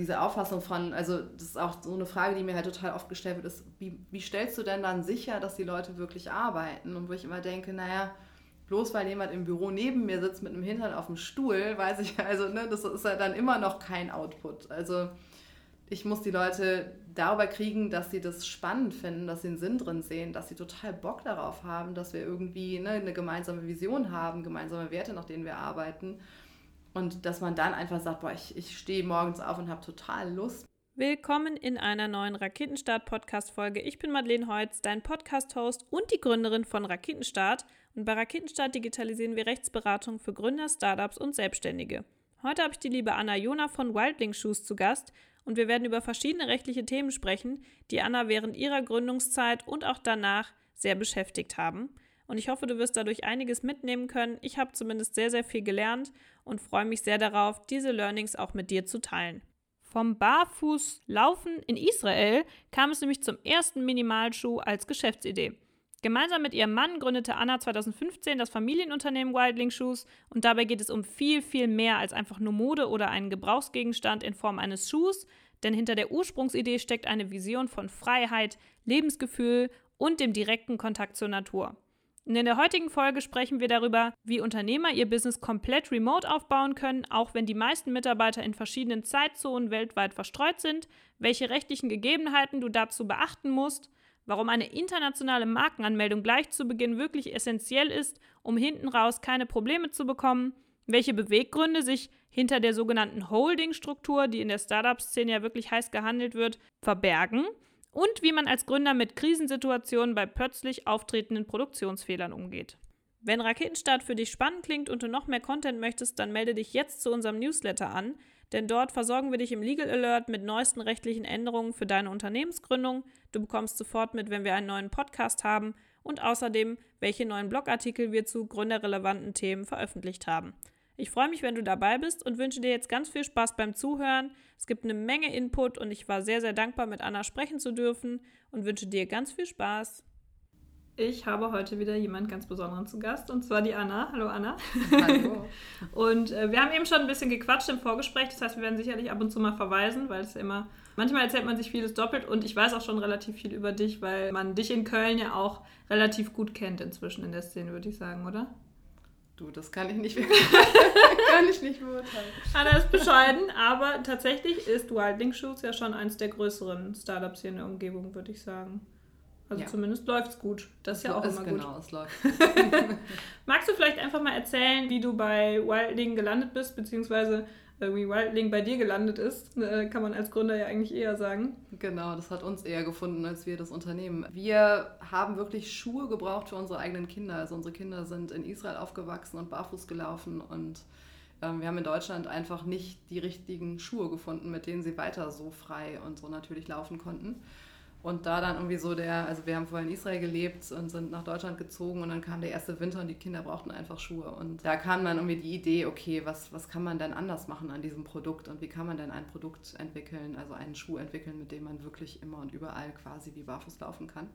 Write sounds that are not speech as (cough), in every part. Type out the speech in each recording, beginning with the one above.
Diese Auffassung von, also das ist auch so eine Frage, die mir halt total oft gestellt wird, ist, wie, wie stellst du denn dann sicher, dass die Leute wirklich arbeiten? Und wo ich immer denke, naja, bloß weil jemand im Büro neben mir sitzt mit einem Hintern auf dem Stuhl, weiß ich, also ne, das ist ja dann immer noch kein Output. Also ich muss die Leute darüber kriegen, dass sie das spannend finden, dass sie einen Sinn drin sehen, dass sie total Bock darauf haben, dass wir irgendwie ne, eine gemeinsame Vision haben, gemeinsame Werte, nach denen wir arbeiten. Und dass man dann einfach sagt, boah, ich, ich stehe morgens auf und habe total Lust. Willkommen in einer neuen Raketenstart-Podcast-Folge. Ich bin Madeleine Heutz, dein Podcast-Host und die Gründerin von Raketenstart. Und bei Raketenstart digitalisieren wir Rechtsberatung für Gründer, Startups und Selbstständige. Heute habe ich die liebe Anna Jona von Wildling Shoes zu Gast und wir werden über verschiedene rechtliche Themen sprechen, die Anna während ihrer Gründungszeit und auch danach sehr beschäftigt haben. Und ich hoffe, du wirst dadurch einiges mitnehmen können. Ich habe zumindest sehr, sehr viel gelernt und freue mich sehr darauf, diese Learnings auch mit dir zu teilen. Vom Barfußlaufen in Israel kam es nämlich zum ersten Minimalschuh als Geschäftsidee. Gemeinsam mit ihrem Mann gründete Anna 2015 das Familienunternehmen Wildling Shoes und dabei geht es um viel, viel mehr als einfach nur Mode oder einen Gebrauchsgegenstand in Form eines Schuhs, denn hinter der Ursprungsidee steckt eine Vision von Freiheit, Lebensgefühl und dem direkten Kontakt zur Natur. Und in der heutigen Folge sprechen wir darüber, wie Unternehmer ihr Business komplett remote aufbauen können, auch wenn die meisten Mitarbeiter in verschiedenen Zeitzonen weltweit verstreut sind, welche rechtlichen Gegebenheiten du dazu beachten musst, warum eine internationale Markenanmeldung gleich zu Beginn wirklich essentiell ist, um hinten raus keine Probleme zu bekommen, welche Beweggründe sich hinter der sogenannten Holding-Struktur, die in der Startup-Szene ja wirklich heiß gehandelt wird, verbergen und wie man als Gründer mit Krisensituationen bei plötzlich auftretenden Produktionsfehlern umgeht. Wenn Raketenstart für dich spannend klingt und du noch mehr Content möchtest, dann melde dich jetzt zu unserem Newsletter an, denn dort versorgen wir dich im Legal Alert mit neuesten rechtlichen Änderungen für deine Unternehmensgründung. Du bekommst sofort mit, wenn wir einen neuen Podcast haben und außerdem, welche neuen Blogartikel wir zu gründerrelevanten Themen veröffentlicht haben. Ich freue mich, wenn du dabei bist und wünsche dir jetzt ganz viel Spaß beim Zuhören. Es gibt eine Menge Input und ich war sehr, sehr dankbar, mit Anna sprechen zu dürfen und wünsche dir ganz viel Spaß. Ich habe heute wieder jemand ganz Besonderen zu Gast und zwar die Anna. Hallo Anna. Hallo. (laughs) und äh, wir haben eben schon ein bisschen gequatscht im Vorgespräch, das heißt, wir werden sicherlich ab und zu mal verweisen, weil es ja immer, manchmal erzählt man sich vieles doppelt und ich weiß auch schon relativ viel über dich, weil man dich in Köln ja auch relativ gut kennt inzwischen in der Szene, würde ich sagen, oder? Du, das kann ich nicht, (laughs) kann ich nicht beurteilen. Anna ist bescheiden, aber tatsächlich ist Wildling Shoes ja schon eins der größeren Startups hier in der Umgebung, würde ich sagen. Also ja. zumindest läuft es gut. Das ist ja auch immer genau, gut. Genau, es läuft. (laughs) Magst du vielleicht einfach mal erzählen, wie du bei Wildling gelandet bist, beziehungsweise äh, wie Wildling bei dir gelandet ist? Äh, kann man als Gründer ja eigentlich eher sagen. Genau, das hat uns eher gefunden als wir das Unternehmen. Wir haben wirklich Schuhe gebraucht für unsere eigenen Kinder. Also unsere Kinder sind in Israel aufgewachsen und barfuß gelaufen und ähm, wir haben in Deutschland einfach nicht die richtigen Schuhe gefunden, mit denen sie weiter so frei und so natürlich laufen konnten. Und da dann irgendwie so der, also wir haben vorher in Israel gelebt und sind nach Deutschland gezogen und dann kam der erste Winter und die Kinder brauchten einfach Schuhe. Und da kam dann irgendwie die Idee, okay, was, was kann man denn anders machen an diesem Produkt und wie kann man denn ein Produkt entwickeln, also einen Schuh entwickeln, mit dem man wirklich immer und überall quasi wie barfuß laufen kann.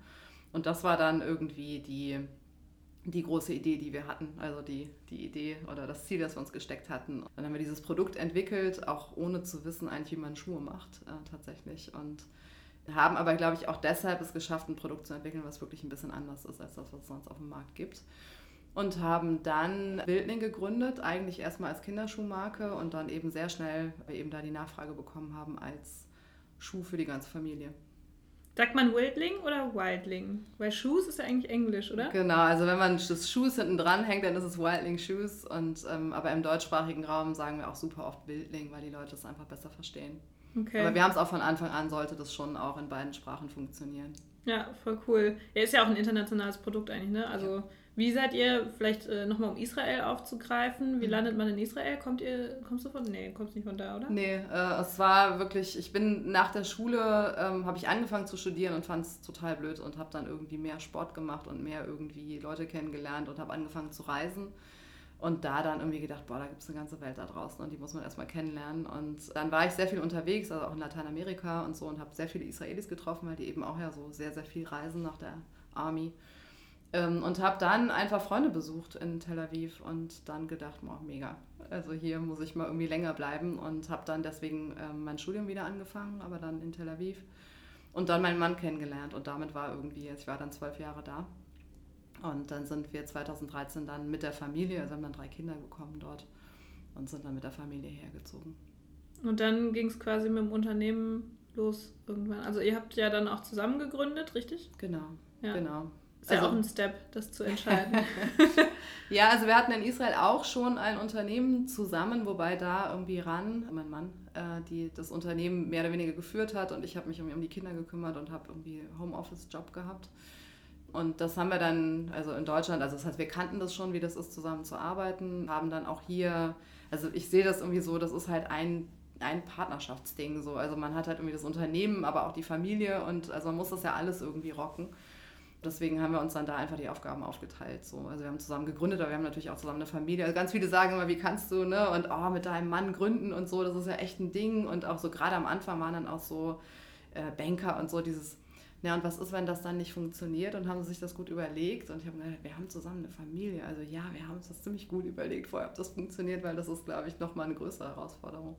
Und das war dann irgendwie die, die große Idee, die wir hatten, also die, die Idee oder das Ziel, das wir uns gesteckt hatten. Dann haben wir dieses Produkt entwickelt, auch ohne zu wissen eigentlich, wie man Schuhe macht äh, tatsächlich. Und haben aber, glaube ich, auch deshalb es geschafft, ein Produkt zu entwickeln, was wirklich ein bisschen anders ist als das, was es sonst auf dem Markt gibt. Und haben dann Wildling gegründet, eigentlich erstmal als Kinderschuhmarke und dann eben sehr schnell, weil wir eben da die Nachfrage bekommen haben, als Schuh für die ganze Familie. Sagt man Wildling oder Wildling? Weil Shoes ist ja eigentlich Englisch, oder? Genau, also wenn man das Shoes hinten dran hängt, dann ist es Wildling Shoes. Und, ähm, aber im deutschsprachigen Raum sagen wir auch super oft Wildling, weil die Leute es einfach besser verstehen. Okay. Aber wir haben es auch von Anfang an, sollte das schon auch in beiden Sprachen funktionieren. Ja, voll cool. Ja, ist ja auch ein internationales Produkt eigentlich, ne? Also ja. wie seid ihr, vielleicht äh, nochmal um Israel aufzugreifen, wie mhm. landet man in Israel? Kommt ihr, kommst du von, nee, kommst nicht von da, oder? Nee, äh, es war wirklich, ich bin nach der Schule, ähm, habe ich angefangen zu studieren und fand es total blöd und habe dann irgendwie mehr Sport gemacht und mehr irgendwie Leute kennengelernt und habe angefangen zu reisen. Und da dann irgendwie gedacht, boah, da gibt es eine ganze Welt da draußen und die muss man erstmal kennenlernen. Und dann war ich sehr viel unterwegs, also auch in Lateinamerika und so und habe sehr viele Israelis getroffen, weil die eben auch ja so sehr, sehr viel reisen nach der Army. Ähm, und habe dann einfach Freunde besucht in Tel Aviv und dann gedacht, oh, mega. Also hier muss ich mal irgendwie länger bleiben und habe dann deswegen ähm, mein Studium wieder angefangen, aber dann in Tel Aviv. Und dann meinen Mann kennengelernt und damit war irgendwie, ich war dann zwölf Jahre da. Und dann sind wir 2013 dann mit der Familie, also haben dann drei Kinder bekommen dort und sind dann mit der Familie hergezogen. Und dann ging es quasi mit dem Unternehmen los irgendwann. Also ihr habt ja dann auch zusammen gegründet, richtig? Genau, ja. genau. Ist also, ja auch ein Step, das zu entscheiden. (laughs) ja, also wir hatten in Israel auch schon ein Unternehmen zusammen, wobei da irgendwie ran, mein Mann, äh, die das Unternehmen mehr oder weniger geführt hat und ich habe mich irgendwie um die Kinder gekümmert und habe irgendwie Homeoffice-Job gehabt. Und das haben wir dann, also in Deutschland, also das heißt, wir kannten das schon, wie das ist, zusammen zu arbeiten, haben dann auch hier, also ich sehe das irgendwie so, das ist halt ein ein Partnerschaftsding so. Also man hat halt irgendwie das Unternehmen, aber auch die Familie und also man muss das ja alles irgendwie rocken deswegen haben wir uns dann da einfach die Aufgaben aufgeteilt. So. Also wir haben zusammen gegründet, aber wir haben natürlich auch zusammen eine Familie. Also ganz viele sagen immer, wie kannst du, ne? Und oh, mit deinem Mann gründen und so, das ist ja echt ein Ding. Und auch so gerade am Anfang waren dann auch so äh, Banker und so dieses, ja, und was ist, wenn das dann nicht funktioniert? Und haben sich das gut überlegt. Und ich habe gedacht, wir haben zusammen eine Familie. Also ja, wir haben uns das ziemlich gut überlegt vorher, ob das funktioniert, weil das ist, glaube ich, nochmal eine größere Herausforderung.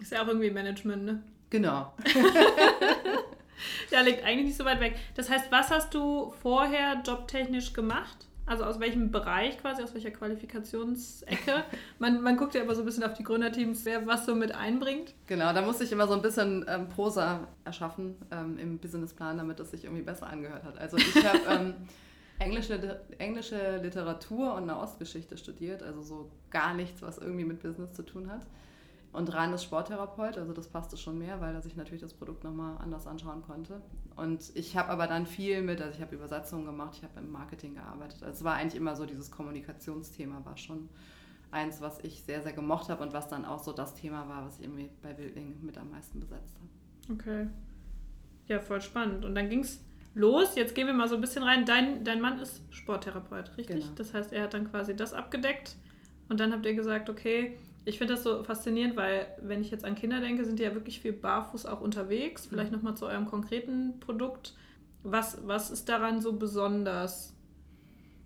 Ist ja auch irgendwie Management, ne? Genau. (laughs) ja, liegt eigentlich nicht so weit weg. Das heißt, was hast du vorher jobtechnisch gemacht? Also aus welchem Bereich quasi, aus welcher Qualifikationsecke? (laughs) Man, man guckt ja immer so ein bisschen auf die Gründerteams, wer was so mit einbringt. Genau, da musste ich immer so ein bisschen ähm, Prosa erschaffen ähm, im Businessplan, damit es sich irgendwie besser angehört hat. Also ich habe ähm, (laughs) englische, englische Literatur und Nahostgeschichte studiert, also so gar nichts, was irgendwie mit Business zu tun hat. Und ist Sporttherapeut, also das passte schon mehr, weil er sich natürlich das Produkt nochmal anders anschauen konnte. Und ich habe aber dann viel mit, also ich habe Übersetzungen gemacht, ich habe im Marketing gearbeitet. Also es war eigentlich immer so, dieses Kommunikationsthema war schon eins, was ich sehr, sehr gemocht habe und was dann auch so das Thema war, was ich irgendwie bei Building mit am meisten besetzt habe. Okay. Ja, voll spannend. Und dann ging es los. Jetzt gehen wir mal so ein bisschen rein. Dein, dein Mann ist Sporttherapeut, richtig? Genau. Das heißt, er hat dann quasi das abgedeckt. Und dann habt ihr gesagt, okay, ich finde das so faszinierend, weil wenn ich jetzt an Kinder denke, sind die ja wirklich viel barfuß auch unterwegs. Mhm. Vielleicht nochmal zu eurem konkreten Produkt. Was, was ist daran so besonders?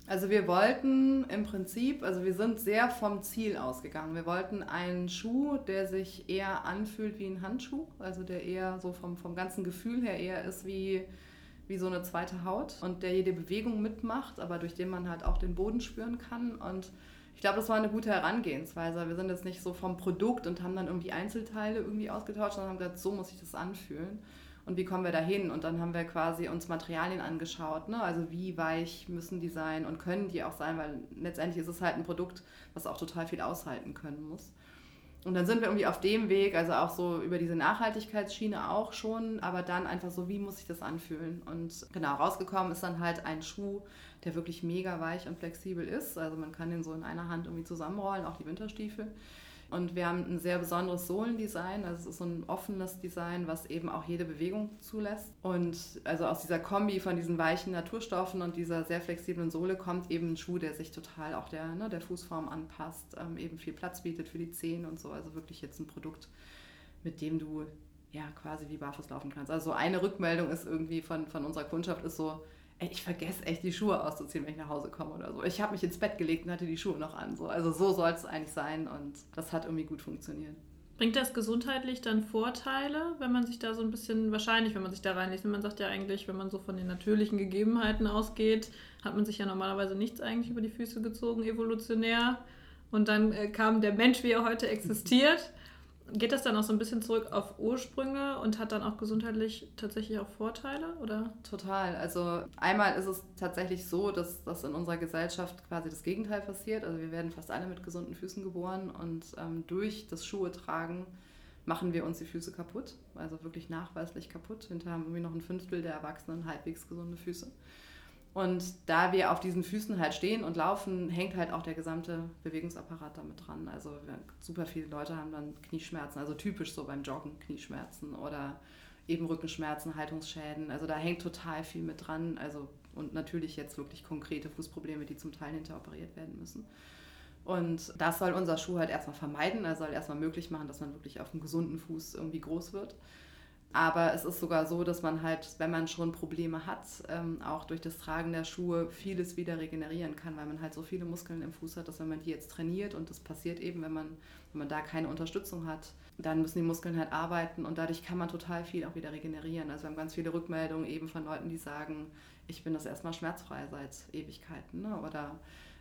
Also wir wollten im Prinzip, also wir sind sehr vom Ziel ausgegangen. Wir wollten einen Schuh, der sich eher anfühlt wie ein Handschuh, also der eher so vom, vom ganzen Gefühl her eher ist wie, wie so eine zweite Haut und der jede Bewegung mitmacht, aber durch den man halt auch den Boden spüren kann und ich glaube, das war eine gute Herangehensweise. Wir sind jetzt nicht so vom Produkt und haben dann irgendwie Einzelteile irgendwie ausgetauscht, sondern haben gesagt, so muss ich das anfühlen. Und wie kommen wir da hin? Und dann haben wir quasi uns Materialien angeschaut. Ne? Also wie weich müssen die sein und können die auch sein, weil letztendlich ist es halt ein Produkt, was auch total viel aushalten können muss. Und dann sind wir irgendwie auf dem Weg, also auch so über diese Nachhaltigkeitsschiene auch schon, aber dann einfach so, wie muss ich das anfühlen? Und genau, rausgekommen ist dann halt ein Schuh, der wirklich mega weich und flexibel ist. Also man kann den so in einer Hand irgendwie zusammenrollen, auch die Winterstiefel. Und wir haben ein sehr besonderes Sohlendesign, also es ist so ein offenes Design, was eben auch jede Bewegung zulässt. Und also aus dieser Kombi von diesen weichen Naturstoffen und dieser sehr flexiblen Sohle kommt eben ein Schuh, der sich total auch der, ne, der Fußform anpasst, ähm, eben viel Platz bietet für die Zehen und so. Also wirklich jetzt ein Produkt, mit dem du ja quasi wie barfuß laufen kannst. Also eine Rückmeldung ist irgendwie von, von unserer Kundschaft ist so, ich vergesse echt die Schuhe auszuziehen, wenn ich nach Hause komme oder so. Ich habe mich ins Bett gelegt und hatte die Schuhe noch an. So. Also so soll es eigentlich sein und das hat irgendwie gut funktioniert. Bringt das gesundheitlich dann Vorteile, wenn man sich da so ein bisschen, wahrscheinlich, wenn man sich da reinliest, man sagt ja eigentlich, wenn man so von den natürlichen Gegebenheiten ausgeht, hat man sich ja normalerweise nichts eigentlich über die Füße gezogen, evolutionär. Und dann äh, kam der Mensch, wie er heute existiert. (laughs) Geht das dann auch so ein bisschen zurück auf Ursprünge und hat dann auch gesundheitlich tatsächlich auch Vorteile, oder? Total. Also einmal ist es tatsächlich so, dass, dass in unserer Gesellschaft quasi das Gegenteil passiert. Also wir werden fast alle mit gesunden Füßen geboren und ähm, durch das Schuhe tragen machen wir uns die Füße kaputt. Also wirklich nachweislich kaputt. Hinterher haben wir noch ein Fünftel der Erwachsenen halbwegs gesunde Füße. Und da wir auf diesen Füßen halt stehen und laufen, hängt halt auch der gesamte Bewegungsapparat damit dran. Also super viele Leute haben dann Knieschmerzen, also typisch so beim Joggen Knieschmerzen oder eben Rückenschmerzen, Haltungsschäden. Also da hängt total viel mit dran. Also und natürlich jetzt wirklich konkrete Fußprobleme, die zum Teil hinteroperiert werden müssen. Und das soll unser Schuh halt erstmal vermeiden. Er soll erstmal möglich machen, dass man wirklich auf einem gesunden Fuß irgendwie groß wird. Aber es ist sogar so, dass man halt, wenn man schon Probleme hat, ähm, auch durch das Tragen der Schuhe vieles wieder regenerieren kann, weil man halt so viele Muskeln im Fuß hat, dass wenn man die jetzt trainiert und das passiert eben, wenn man, wenn man da keine Unterstützung hat, dann müssen die Muskeln halt arbeiten und dadurch kann man total viel auch wieder regenerieren. Also wir haben ganz viele Rückmeldungen eben von Leuten, die sagen, ich bin das erstmal schmerzfrei seit Ewigkeiten ne? oder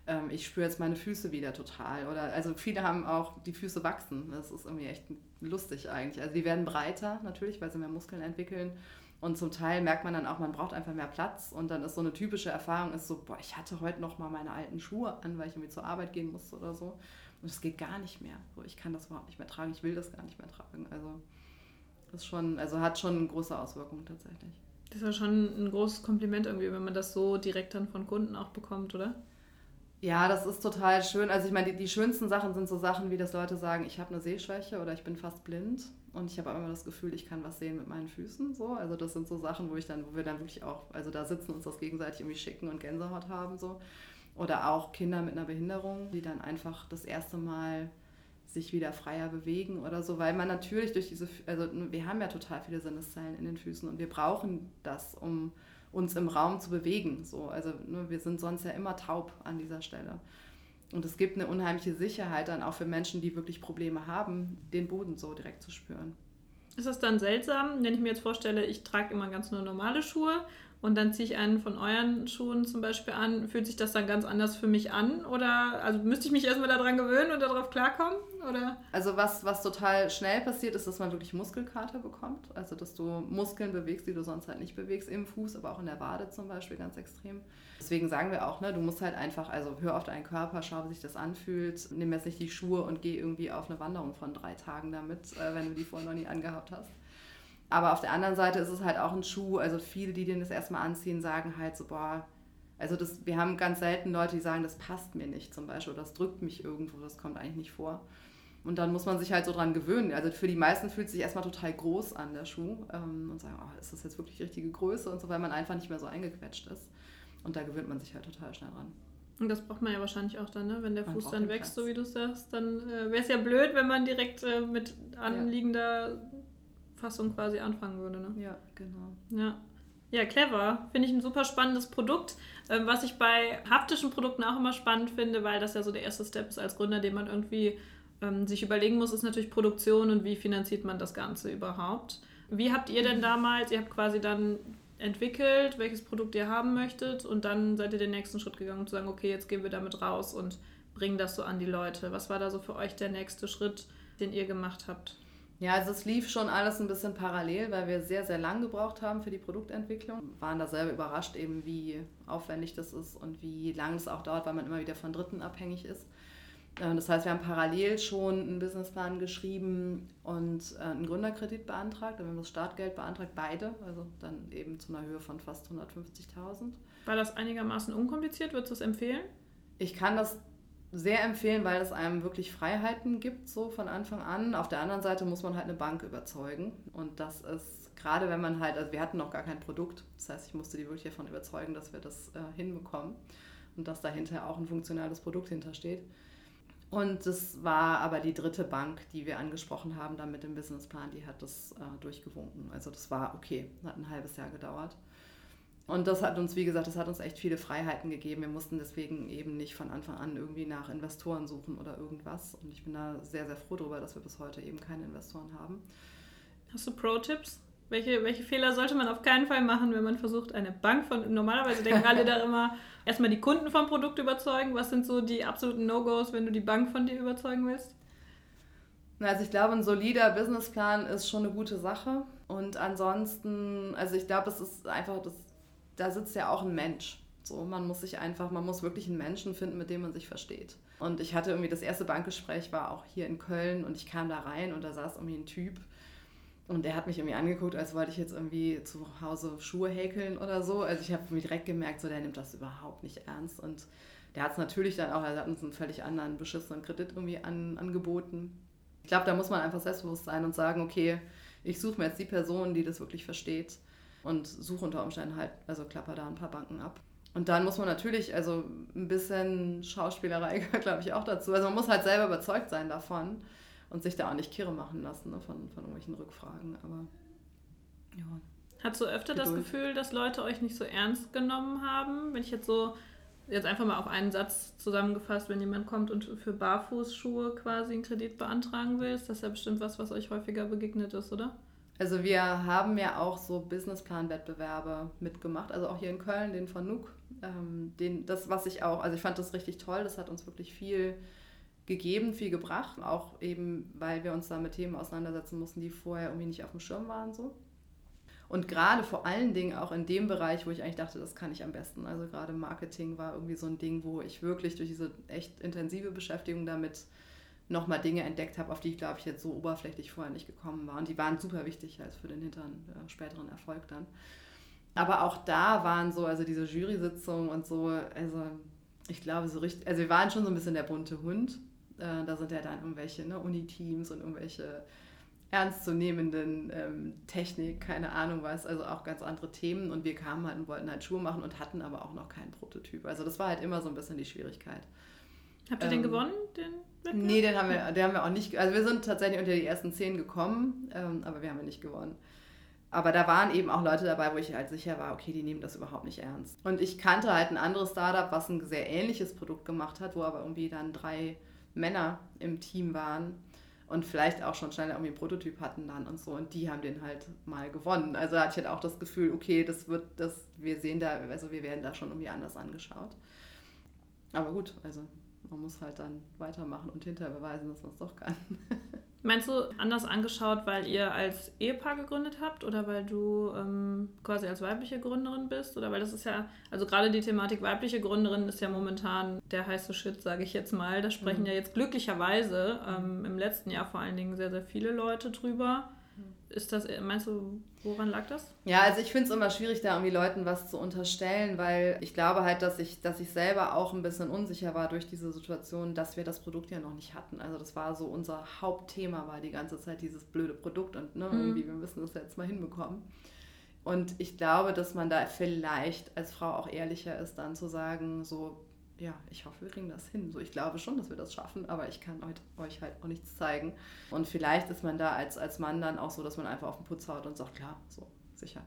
ähm, ich spüre jetzt meine Füße wieder total. Oder also viele haben auch die Füße wachsen. Das ist irgendwie echt lustig eigentlich. Also die werden breiter natürlich, weil sie mehr Muskeln entwickeln. Und zum Teil merkt man dann auch, man braucht einfach mehr Platz. Und dann ist so eine typische Erfahrung, ist so, boah, ich hatte heute noch mal meine alten Schuhe an, weil ich irgendwie zur Arbeit gehen musste oder so. Und es geht gar nicht mehr. So, ich kann das überhaupt nicht mehr tragen, ich will das gar nicht mehr tragen. Also das schon, also hat schon große Auswirkungen tatsächlich. Das ist ja schon ein großes Kompliment irgendwie, wenn man das so direkt dann von Kunden auch bekommt, oder? Ja, das ist total schön. Also ich meine, die, die schönsten Sachen sind so Sachen, wie das Leute sagen, ich habe eine Sehschwäche oder ich bin fast blind und ich habe immer das Gefühl, ich kann was sehen mit meinen Füßen. So. Also das sind so Sachen, wo ich dann, wo wir dann wirklich auch, also da sitzen uns das gegenseitig irgendwie schicken und Gänsehaut haben. So. Oder auch Kinder mit einer Behinderung, die dann einfach das erste Mal sich wieder freier bewegen oder so, weil man natürlich durch diese, also wir haben ja total viele Sinneszellen in den Füßen und wir brauchen das, um uns im Raum zu bewegen. So. Also ne, wir sind sonst ja immer taub an dieser Stelle. Und es gibt eine unheimliche Sicherheit dann auch für Menschen, die wirklich Probleme haben, den Boden so direkt zu spüren. Ist das dann seltsam, wenn ich mir jetzt vorstelle, ich trage immer ganz nur normale Schuhe und dann ziehe ich einen von euren Schuhen zum Beispiel an, fühlt sich das dann ganz anders für mich an? Oder also müsste ich mich erstmal daran gewöhnen und darauf klarkommen? Oder? Also was, was total schnell passiert, ist, dass man wirklich Muskelkater bekommt. Also dass du Muskeln bewegst, die du sonst halt nicht bewegst im Fuß, aber auch in der Wade zum Beispiel ganz extrem. Deswegen sagen wir auch, ne, du musst halt einfach, also hör auf deinen Körper, schau, wie sich das anfühlt. Nimm jetzt nicht die Schuhe und geh irgendwie auf eine Wanderung von drei Tagen damit, äh, wenn du die vorher noch nie angehabt hast. Aber auf der anderen Seite ist es halt auch ein Schuh, also viele, die den das erstmal anziehen, sagen halt so, boah, also das, wir haben ganz selten Leute, die sagen, das passt mir nicht zum Beispiel, oder das drückt mich irgendwo, das kommt eigentlich nicht vor. Und dann muss man sich halt so dran gewöhnen. Also für die meisten fühlt es sich erstmal total groß an, der Schuh. Ähm, und sagen, oh, ist das jetzt wirklich die richtige Größe und so, weil man einfach nicht mehr so eingequetscht ist. Und da gewöhnt man sich halt total schnell dran. Und das braucht man ja wahrscheinlich auch dann, ne? wenn der man Fuß dann wächst, so wie du sagst, dann äh, wäre es ja blöd, wenn man direkt äh, mit anliegender ja. Fassung quasi anfangen würde. Ne? Ja, genau. Ja. Ja, clever. Finde ich ein super spannendes Produkt. Ähm, was ich bei haptischen Produkten auch immer spannend finde, weil das ja so der erste Step ist als Gründer, den man irgendwie ähm, sich überlegen muss, ist natürlich Produktion und wie finanziert man das Ganze überhaupt. Wie habt ihr denn damals, ihr habt quasi dann entwickelt, welches Produkt ihr haben möchtet und dann seid ihr den nächsten Schritt gegangen, um zu sagen, okay, jetzt gehen wir damit raus und bringen das so an die Leute. Was war da so für euch der nächste Schritt, den ihr gemacht habt? Ja, also es lief schon alles ein bisschen parallel, weil wir sehr, sehr lang gebraucht haben für die Produktentwicklung. Wir waren da selber überrascht, eben wie aufwendig das ist und wie lang es auch dauert, weil man immer wieder von Dritten abhängig ist. Äh, das heißt, wir haben parallel schon einen Businessplan geschrieben und äh, einen Gründerkredit beantragt. Wir haben das Startgeld beantragt, beide, also dann eben zu einer Höhe von fast 150.000. War das einigermaßen unkompliziert? Würdest du es empfehlen? Ich kann das sehr empfehlen, weil es einem wirklich Freiheiten gibt, so von Anfang an. Auf der anderen Seite muss man halt eine Bank überzeugen. Und das ist gerade, wenn man halt, also wir hatten noch gar kein Produkt. Das heißt, ich musste die wirklich davon überzeugen, dass wir das äh, hinbekommen und dass dahinter auch ein funktionales Produkt hintersteht. Und das war aber die dritte Bank, die wir angesprochen haben, dann mit dem Businessplan, die hat das äh, durchgewunken. Also das war okay, hat ein halbes Jahr gedauert. Und das hat uns, wie gesagt, das hat uns echt viele Freiheiten gegeben. Wir mussten deswegen eben nicht von Anfang an irgendwie nach Investoren suchen oder irgendwas. Und ich bin da sehr, sehr froh darüber, dass wir bis heute eben keine Investoren haben. Hast du Pro-Tipps? Welche, welche Fehler sollte man auf keinen Fall machen, wenn man versucht, eine Bank von. Normalerweise denken alle da immer, (laughs) erstmal die Kunden vom Produkt überzeugen. Was sind so die absoluten No-Gos, wenn du die Bank von dir überzeugen willst? Also ich glaube, ein solider Businessplan ist schon eine gute Sache. Und ansonsten, also ich glaube, es ist einfach das da sitzt ja auch ein Mensch. So, man muss sich einfach, man muss wirklich einen Menschen finden, mit dem man sich versteht. Und ich hatte irgendwie das erste Bankgespräch war auch hier in Köln und ich kam da rein und da saß irgendwie ein Typ und der hat mich irgendwie angeguckt, als wollte ich jetzt irgendwie zu Hause Schuhe häkeln oder so. Also ich habe mir direkt gemerkt, so der nimmt das überhaupt nicht ernst und der hat es natürlich dann auch, er hat uns einen völlig anderen beschissenen Kredit irgendwie an, angeboten. Ich glaube, da muss man einfach selbstbewusst sein und sagen, okay, ich suche mir jetzt die Person, die das wirklich versteht und suche unter Umständen halt, also klapper da ein paar Banken ab. Und dann muss man natürlich, also ein bisschen Schauspielerei (laughs) gehört, glaube ich, auch dazu. Also man muss halt selber überzeugt sein davon und sich da auch nicht kirre machen lassen ne, von, von irgendwelchen Rückfragen. Aber ja. Hast du öfter Geduld. das Gefühl, dass Leute euch nicht so ernst genommen haben? Wenn ich jetzt so, jetzt einfach mal auf einen Satz zusammengefasst, wenn jemand kommt und für Barfußschuhe quasi einen Kredit beantragen will, ist das ja bestimmt was, was euch häufiger begegnet ist, oder? Also wir haben ja auch so Businessplan-Wettbewerbe mitgemacht, also auch hier in Köln, den von Nuuk. Ähm, den, das, was ich auch, also ich fand das richtig toll, das hat uns wirklich viel gegeben, viel gebracht, auch eben, weil wir uns da mit Themen auseinandersetzen mussten, die vorher irgendwie nicht auf dem Schirm waren so. Und gerade vor allen Dingen auch in dem Bereich, wo ich eigentlich dachte, das kann ich am besten. Also gerade Marketing war irgendwie so ein Ding, wo ich wirklich durch diese echt intensive Beschäftigung damit nochmal Dinge entdeckt habe, auf die ich, glaube ich, jetzt so oberflächlich vorher nicht gekommen war. Und die waren super wichtig als für den hinteren, äh, späteren Erfolg dann. Aber auch da waren so, also diese Jury-Sitzungen und so, also ich glaube so richtig, also wir waren schon so ein bisschen der bunte Hund. Äh, da sind ja dann irgendwelche ne, Uni-Teams und irgendwelche ernstzunehmenden ähm, Technik, keine Ahnung was, also auch ganz andere Themen. Und wir kamen halt und wollten halt Schuhe machen und hatten aber auch noch keinen Prototyp. Also das war halt immer so ein bisschen die Schwierigkeit. Habt ihr ähm, den gewonnen, den Wettbewerb? Nee, den haben, wir, den haben wir auch nicht, also wir sind tatsächlich unter die ersten zehn gekommen, ähm, aber wir haben ihn nicht gewonnen. Aber da waren eben auch Leute dabei, wo ich halt sicher war, okay, die nehmen das überhaupt nicht ernst. Und ich kannte halt ein anderes Startup, was ein sehr ähnliches Produkt gemacht hat, wo aber irgendwie dann drei Männer im Team waren und vielleicht auch schon schneller irgendwie einen Prototyp hatten dann und so und die haben den halt mal gewonnen. Also hatte ich halt auch das Gefühl, okay, das wird, das, wir sehen da, also wir werden da schon irgendwie anders angeschaut. Aber gut, also man muss halt dann weitermachen und hinterher beweisen, dass man es doch kann. (laughs) Meinst du anders angeschaut, weil ihr als Ehepaar gegründet habt oder weil du ähm, quasi als weibliche Gründerin bist? Oder weil das ist ja, also gerade die Thematik weibliche Gründerin ist ja momentan der heiße Shit, sage ich jetzt mal. Da sprechen mhm. ja jetzt glücklicherweise ähm, im letzten Jahr vor allen Dingen sehr, sehr viele Leute drüber. Ist das, meinst du, woran lag das? Ja, also ich finde es immer schwierig, da irgendwie Leuten was zu unterstellen, weil ich glaube halt, dass ich, dass ich selber auch ein bisschen unsicher war durch diese Situation, dass wir das Produkt ja noch nicht hatten. Also das war so unser Hauptthema, war die ganze Zeit dieses blöde Produkt und ne, mhm. irgendwie, wir müssen das jetzt mal hinbekommen. Und ich glaube, dass man da vielleicht als Frau auch ehrlicher ist, dann zu sagen, so, ja, ich hoffe, wir kriegen das hin. So, ich glaube schon, dass wir das schaffen, aber ich kann euch halt auch nichts zeigen. Und vielleicht ist man da als, als Mann dann auch so, dass man einfach auf den Putz haut und sagt, klar, so, sicher.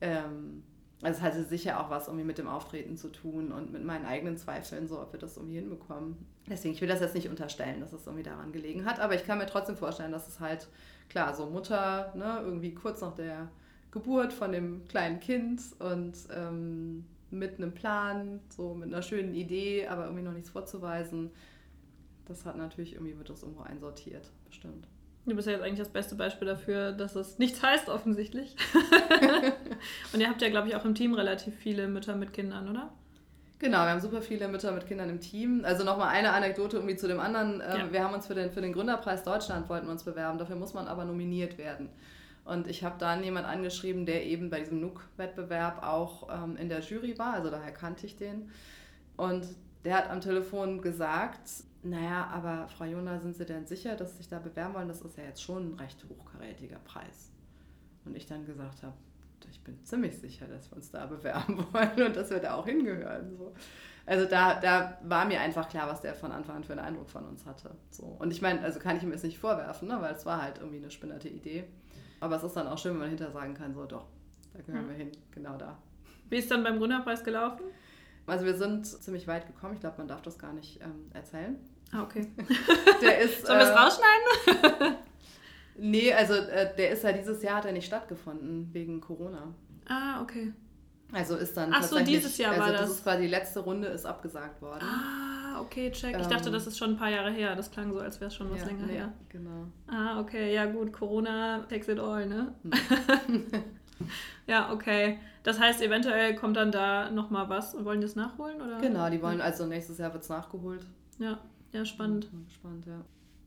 Ähm, also es hatte sicher auch was irgendwie mit dem Auftreten zu tun und mit meinen eigenen Zweifeln, so ob wir das irgendwie hinbekommen. Deswegen, ich will das jetzt nicht unterstellen, dass es irgendwie daran gelegen hat, aber ich kann mir trotzdem vorstellen, dass es halt, klar, so Mutter, ne, irgendwie kurz nach der Geburt von dem kleinen Kind und ähm, mit einem Plan, so mit einer schönen Idee, aber irgendwie noch nichts vorzuweisen. Das hat natürlich irgendwie wird das irgendwo einsortiert, bestimmt. Du bist ja jetzt eigentlich das beste Beispiel dafür, dass es nichts heißt, offensichtlich. (laughs) Und ihr habt ja, glaube ich, auch im Team relativ viele Mütter mit Kindern, oder? Genau, wir haben super viele Mütter mit Kindern im Team. Also nochmal eine Anekdote irgendwie zu dem anderen. Ähm, ja. Wir haben uns für den, für den Gründerpreis Deutschland wollten wir uns bewerben. Dafür muss man aber nominiert werden. Und ich habe dann jemand angeschrieben, der eben bei diesem NUC-Wettbewerb auch ähm, in der Jury war, also daher kannte ich den. Und der hat am Telefon gesagt, naja, aber Frau Jona, sind Sie denn sicher, dass Sie sich da bewerben wollen? Das ist ja jetzt schon ein recht hochkarätiger Preis. Und ich dann gesagt habe, ich bin ziemlich sicher, dass wir uns da (laughs) bewerben wollen und dass wir da auch hingehören. So. Also da, da war mir einfach klar, was der von Anfang an für einen Eindruck von uns hatte. So. Und ich meine, also kann ich ihm jetzt nicht vorwerfen, ne, weil es war halt irgendwie eine spinnerte Idee. Aber es ist dann auch schön, wenn man hinterher sagen kann, so doch, da gehören hm. wir hin, genau da. Wie ist dann beim Gründerpreis gelaufen? Also wir sind ziemlich weit gekommen. Ich glaube, man darf das gar nicht ähm, erzählen. Ah, okay. (laughs) der ist, Sollen wir es äh, rausschneiden? (laughs) nee, also äh, der ist ja dieses Jahr hat er nicht stattgefunden wegen Corona. Ah, okay. Also ist dann Ach so, dieses Jahr also war das. das ist quasi die letzte Runde ist abgesagt worden. Ah, okay, check. Ich dachte, ähm, das ist schon ein paar Jahre her. Das klang so, als wäre es schon was ja, länger nee, her. Genau. Ah, okay, ja gut. Corona takes it all, ne? Hm. (laughs) ja, okay. Das heißt, eventuell kommt dann da nochmal was. Wollen die das nachholen? Oder? Genau, die wollen, also nächstes Jahr wird es nachgeholt. Ja, ja, spannend. Spannend, ja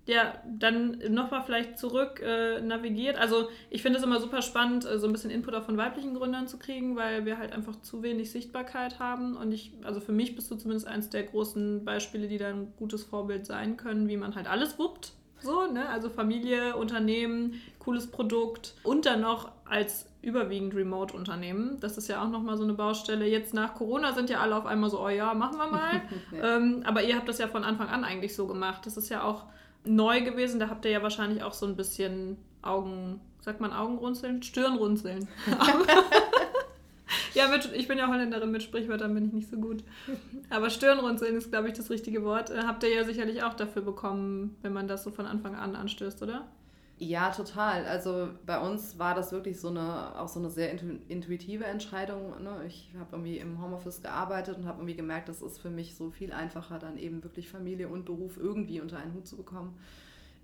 ja, dann nochmal vielleicht zurück äh, navigiert. Also ich finde es immer super spannend, äh, so ein bisschen Input auch von weiblichen Gründern zu kriegen, weil wir halt einfach zu wenig Sichtbarkeit haben. Und ich, also für mich bist du zumindest eins der großen Beispiele, die da ein gutes Vorbild sein können, wie man halt alles wuppt. So, ne? Also Familie, Unternehmen, cooles Produkt und dann noch als überwiegend Remote-Unternehmen. Das ist ja auch nochmal so eine Baustelle. Jetzt nach Corona sind ja alle auf einmal so, oh ja, machen wir mal. (laughs) Ähm, aber ihr habt das ja von Anfang an eigentlich so gemacht. Das ist ja auch neu gewesen. Da habt ihr ja wahrscheinlich auch so ein bisschen Augen sagt man Augenrunzeln? Stirnrunzeln. (laughs) ja, mit, ich bin ja Holländerin, mit Sprichwörtern bin ich nicht so gut. Aber Stirnrunzeln ist, glaube ich, das richtige Wort. Äh, habt ihr ja sicherlich auch dafür bekommen, wenn man das so von Anfang an anstößt, oder? Ja, total. Also bei uns war das wirklich so eine, auch so eine sehr intuitive Entscheidung. Ne? Ich habe irgendwie im Homeoffice gearbeitet und habe irgendwie gemerkt, das ist für mich so viel einfacher, dann eben wirklich Familie und Beruf irgendwie unter einen Hut zu bekommen.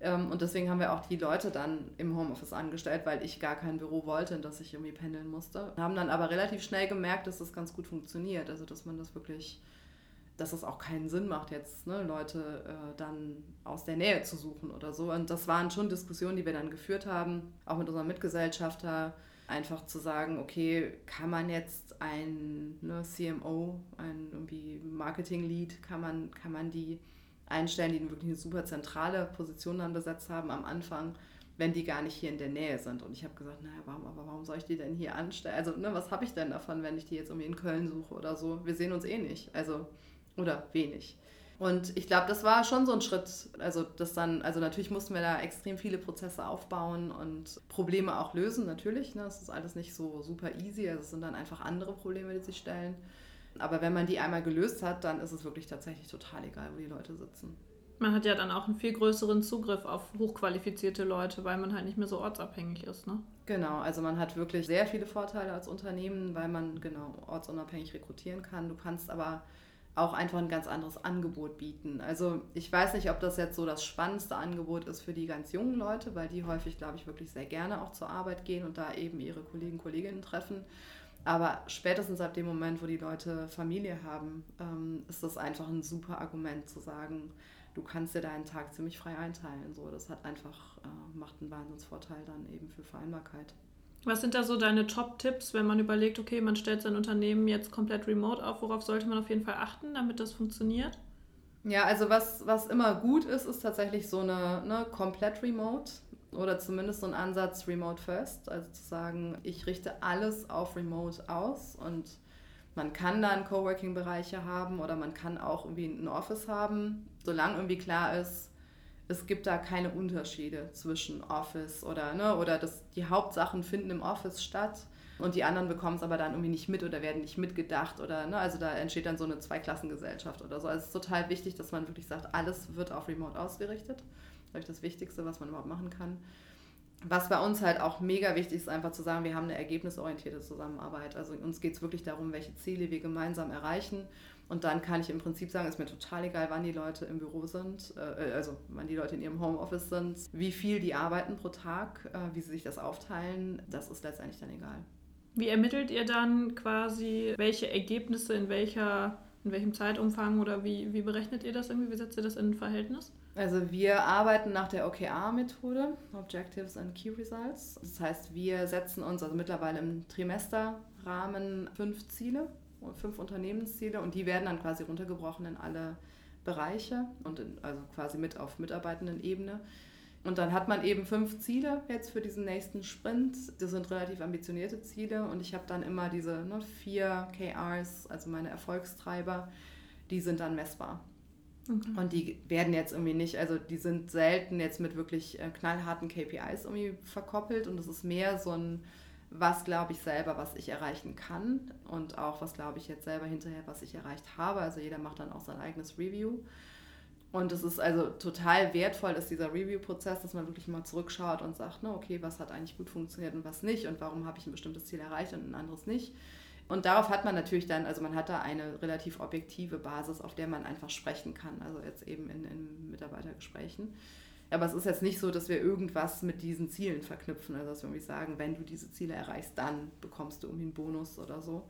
Ähm, und deswegen haben wir auch die Leute dann im Homeoffice angestellt, weil ich gar kein Büro wollte, in das ich irgendwie pendeln musste. Haben dann aber relativ schnell gemerkt, dass das ganz gut funktioniert. Also dass man das wirklich dass es auch keinen Sinn macht, jetzt ne, Leute äh, dann aus der Nähe zu suchen oder so. Und das waren schon Diskussionen, die wir dann geführt haben, auch mit unserem Mitgesellschafter, einfach zu sagen, okay, kann man jetzt ein ne, CMO, ein irgendwie Marketing-Lead, kann man, kann man die einstellen, die wirklich eine super zentrale Position dann besetzt haben am Anfang, wenn die gar nicht hier in der Nähe sind. Und ich habe gesagt, naja, warum, aber warum soll ich die denn hier anstellen? Also, ne, was habe ich denn davon, wenn ich die jetzt irgendwie in Köln suche oder so? Wir sehen uns eh nicht. Also oder wenig. Und ich glaube, das war schon so ein Schritt. Also, das dann, also natürlich mussten wir da extrem viele Prozesse aufbauen und Probleme auch lösen, natürlich. Ne? Das ist alles nicht so super easy. Also, es sind dann einfach andere Probleme, die sich stellen. Aber wenn man die einmal gelöst hat, dann ist es wirklich tatsächlich total egal, wo die Leute sitzen. Man hat ja dann auch einen viel größeren Zugriff auf hochqualifizierte Leute, weil man halt nicht mehr so ortsabhängig ist, ne? Genau, also man hat wirklich sehr viele Vorteile als Unternehmen, weil man genau ortsunabhängig rekrutieren kann. Du kannst aber auch einfach ein ganz anderes Angebot bieten. Also ich weiß nicht, ob das jetzt so das spannendste Angebot ist für die ganz jungen Leute, weil die häufig, glaube ich, wirklich sehr gerne auch zur Arbeit gehen und da eben ihre Kollegen, Kolleginnen treffen. Aber spätestens ab dem Moment, wo die Leute Familie haben, ähm, ist das einfach ein super Argument zu sagen, du kannst dir deinen Tag ziemlich frei einteilen. So, das hat einfach, äh, macht einen Wahnsinnsvorteil dann eben für Vereinbarkeit. Was sind da so deine Top-Tipps, wenn man überlegt, okay, man stellt sein Unternehmen jetzt komplett remote auf? Worauf sollte man auf jeden Fall achten, damit das funktioniert? Ja, also was, was immer gut ist, ist tatsächlich so eine ne, komplett remote oder zumindest so ein Ansatz remote first. Also zu sagen, ich richte alles auf remote aus und man kann dann Coworking-Bereiche haben oder man kann auch irgendwie ein Office haben, solange irgendwie klar ist, es gibt da keine Unterschiede zwischen Office oder, ne, oder das, die Hauptsachen finden im Office statt und die anderen bekommen es aber dann irgendwie nicht mit oder werden nicht mitgedacht oder, ne, also da entsteht dann so eine Zweiklassengesellschaft oder so. Also es ist total wichtig, dass man wirklich sagt, alles wird auf Remote ausgerichtet. Das ist das Wichtigste, was man überhaupt machen kann. Was bei uns halt auch mega wichtig ist, einfach zu sagen, wir haben eine ergebnisorientierte Zusammenarbeit. Also uns geht es wirklich darum, welche Ziele wir gemeinsam erreichen und dann kann ich im Prinzip sagen, ist mir total egal, wann die Leute im Büro sind, äh, also wann die Leute in ihrem Homeoffice sind, wie viel die arbeiten pro Tag, äh, wie sie sich das aufteilen, das ist letztendlich dann egal. Wie ermittelt ihr dann quasi, welche Ergebnisse in welcher in welchem Zeitumfang oder wie, wie berechnet ihr das irgendwie? Wie setzt ihr das in ein Verhältnis? Also wir arbeiten nach der OKR-Methode, Objectives and Key Results. Das heißt, wir setzen uns also mittlerweile im Trimesterrahmen fünf Ziele fünf Unternehmensziele und die werden dann quasi runtergebrochen in alle Bereiche und in, also quasi mit auf mitarbeitenden Ebene. Und dann hat man eben fünf Ziele jetzt für diesen nächsten Sprint. Das sind relativ ambitionierte Ziele und ich habe dann immer diese ne, vier KRs, also meine Erfolgstreiber, die sind dann messbar. Okay. Und die werden jetzt irgendwie nicht, also die sind selten jetzt mit wirklich äh, knallharten KPIs irgendwie verkoppelt und es ist mehr so ein was glaube ich selber, was ich erreichen kann und auch was glaube ich jetzt selber hinterher, was ich erreicht habe. Also jeder macht dann auch sein eigenes Review. Und es ist also total wertvoll, ist dieser Review-Prozess, dass man wirklich mal zurückschaut und sagt, ne, okay, was hat eigentlich gut funktioniert und was nicht und warum habe ich ein bestimmtes Ziel erreicht und ein anderes nicht. Und darauf hat man natürlich dann, also man hat da eine relativ objektive Basis, auf der man einfach sprechen kann, also jetzt eben in, in Mitarbeitergesprächen. Aber es ist jetzt nicht so, dass wir irgendwas mit diesen Zielen verknüpfen. Also dass wir irgendwie sagen, wenn du diese Ziele erreichst, dann bekommst du irgendwie einen Bonus oder so.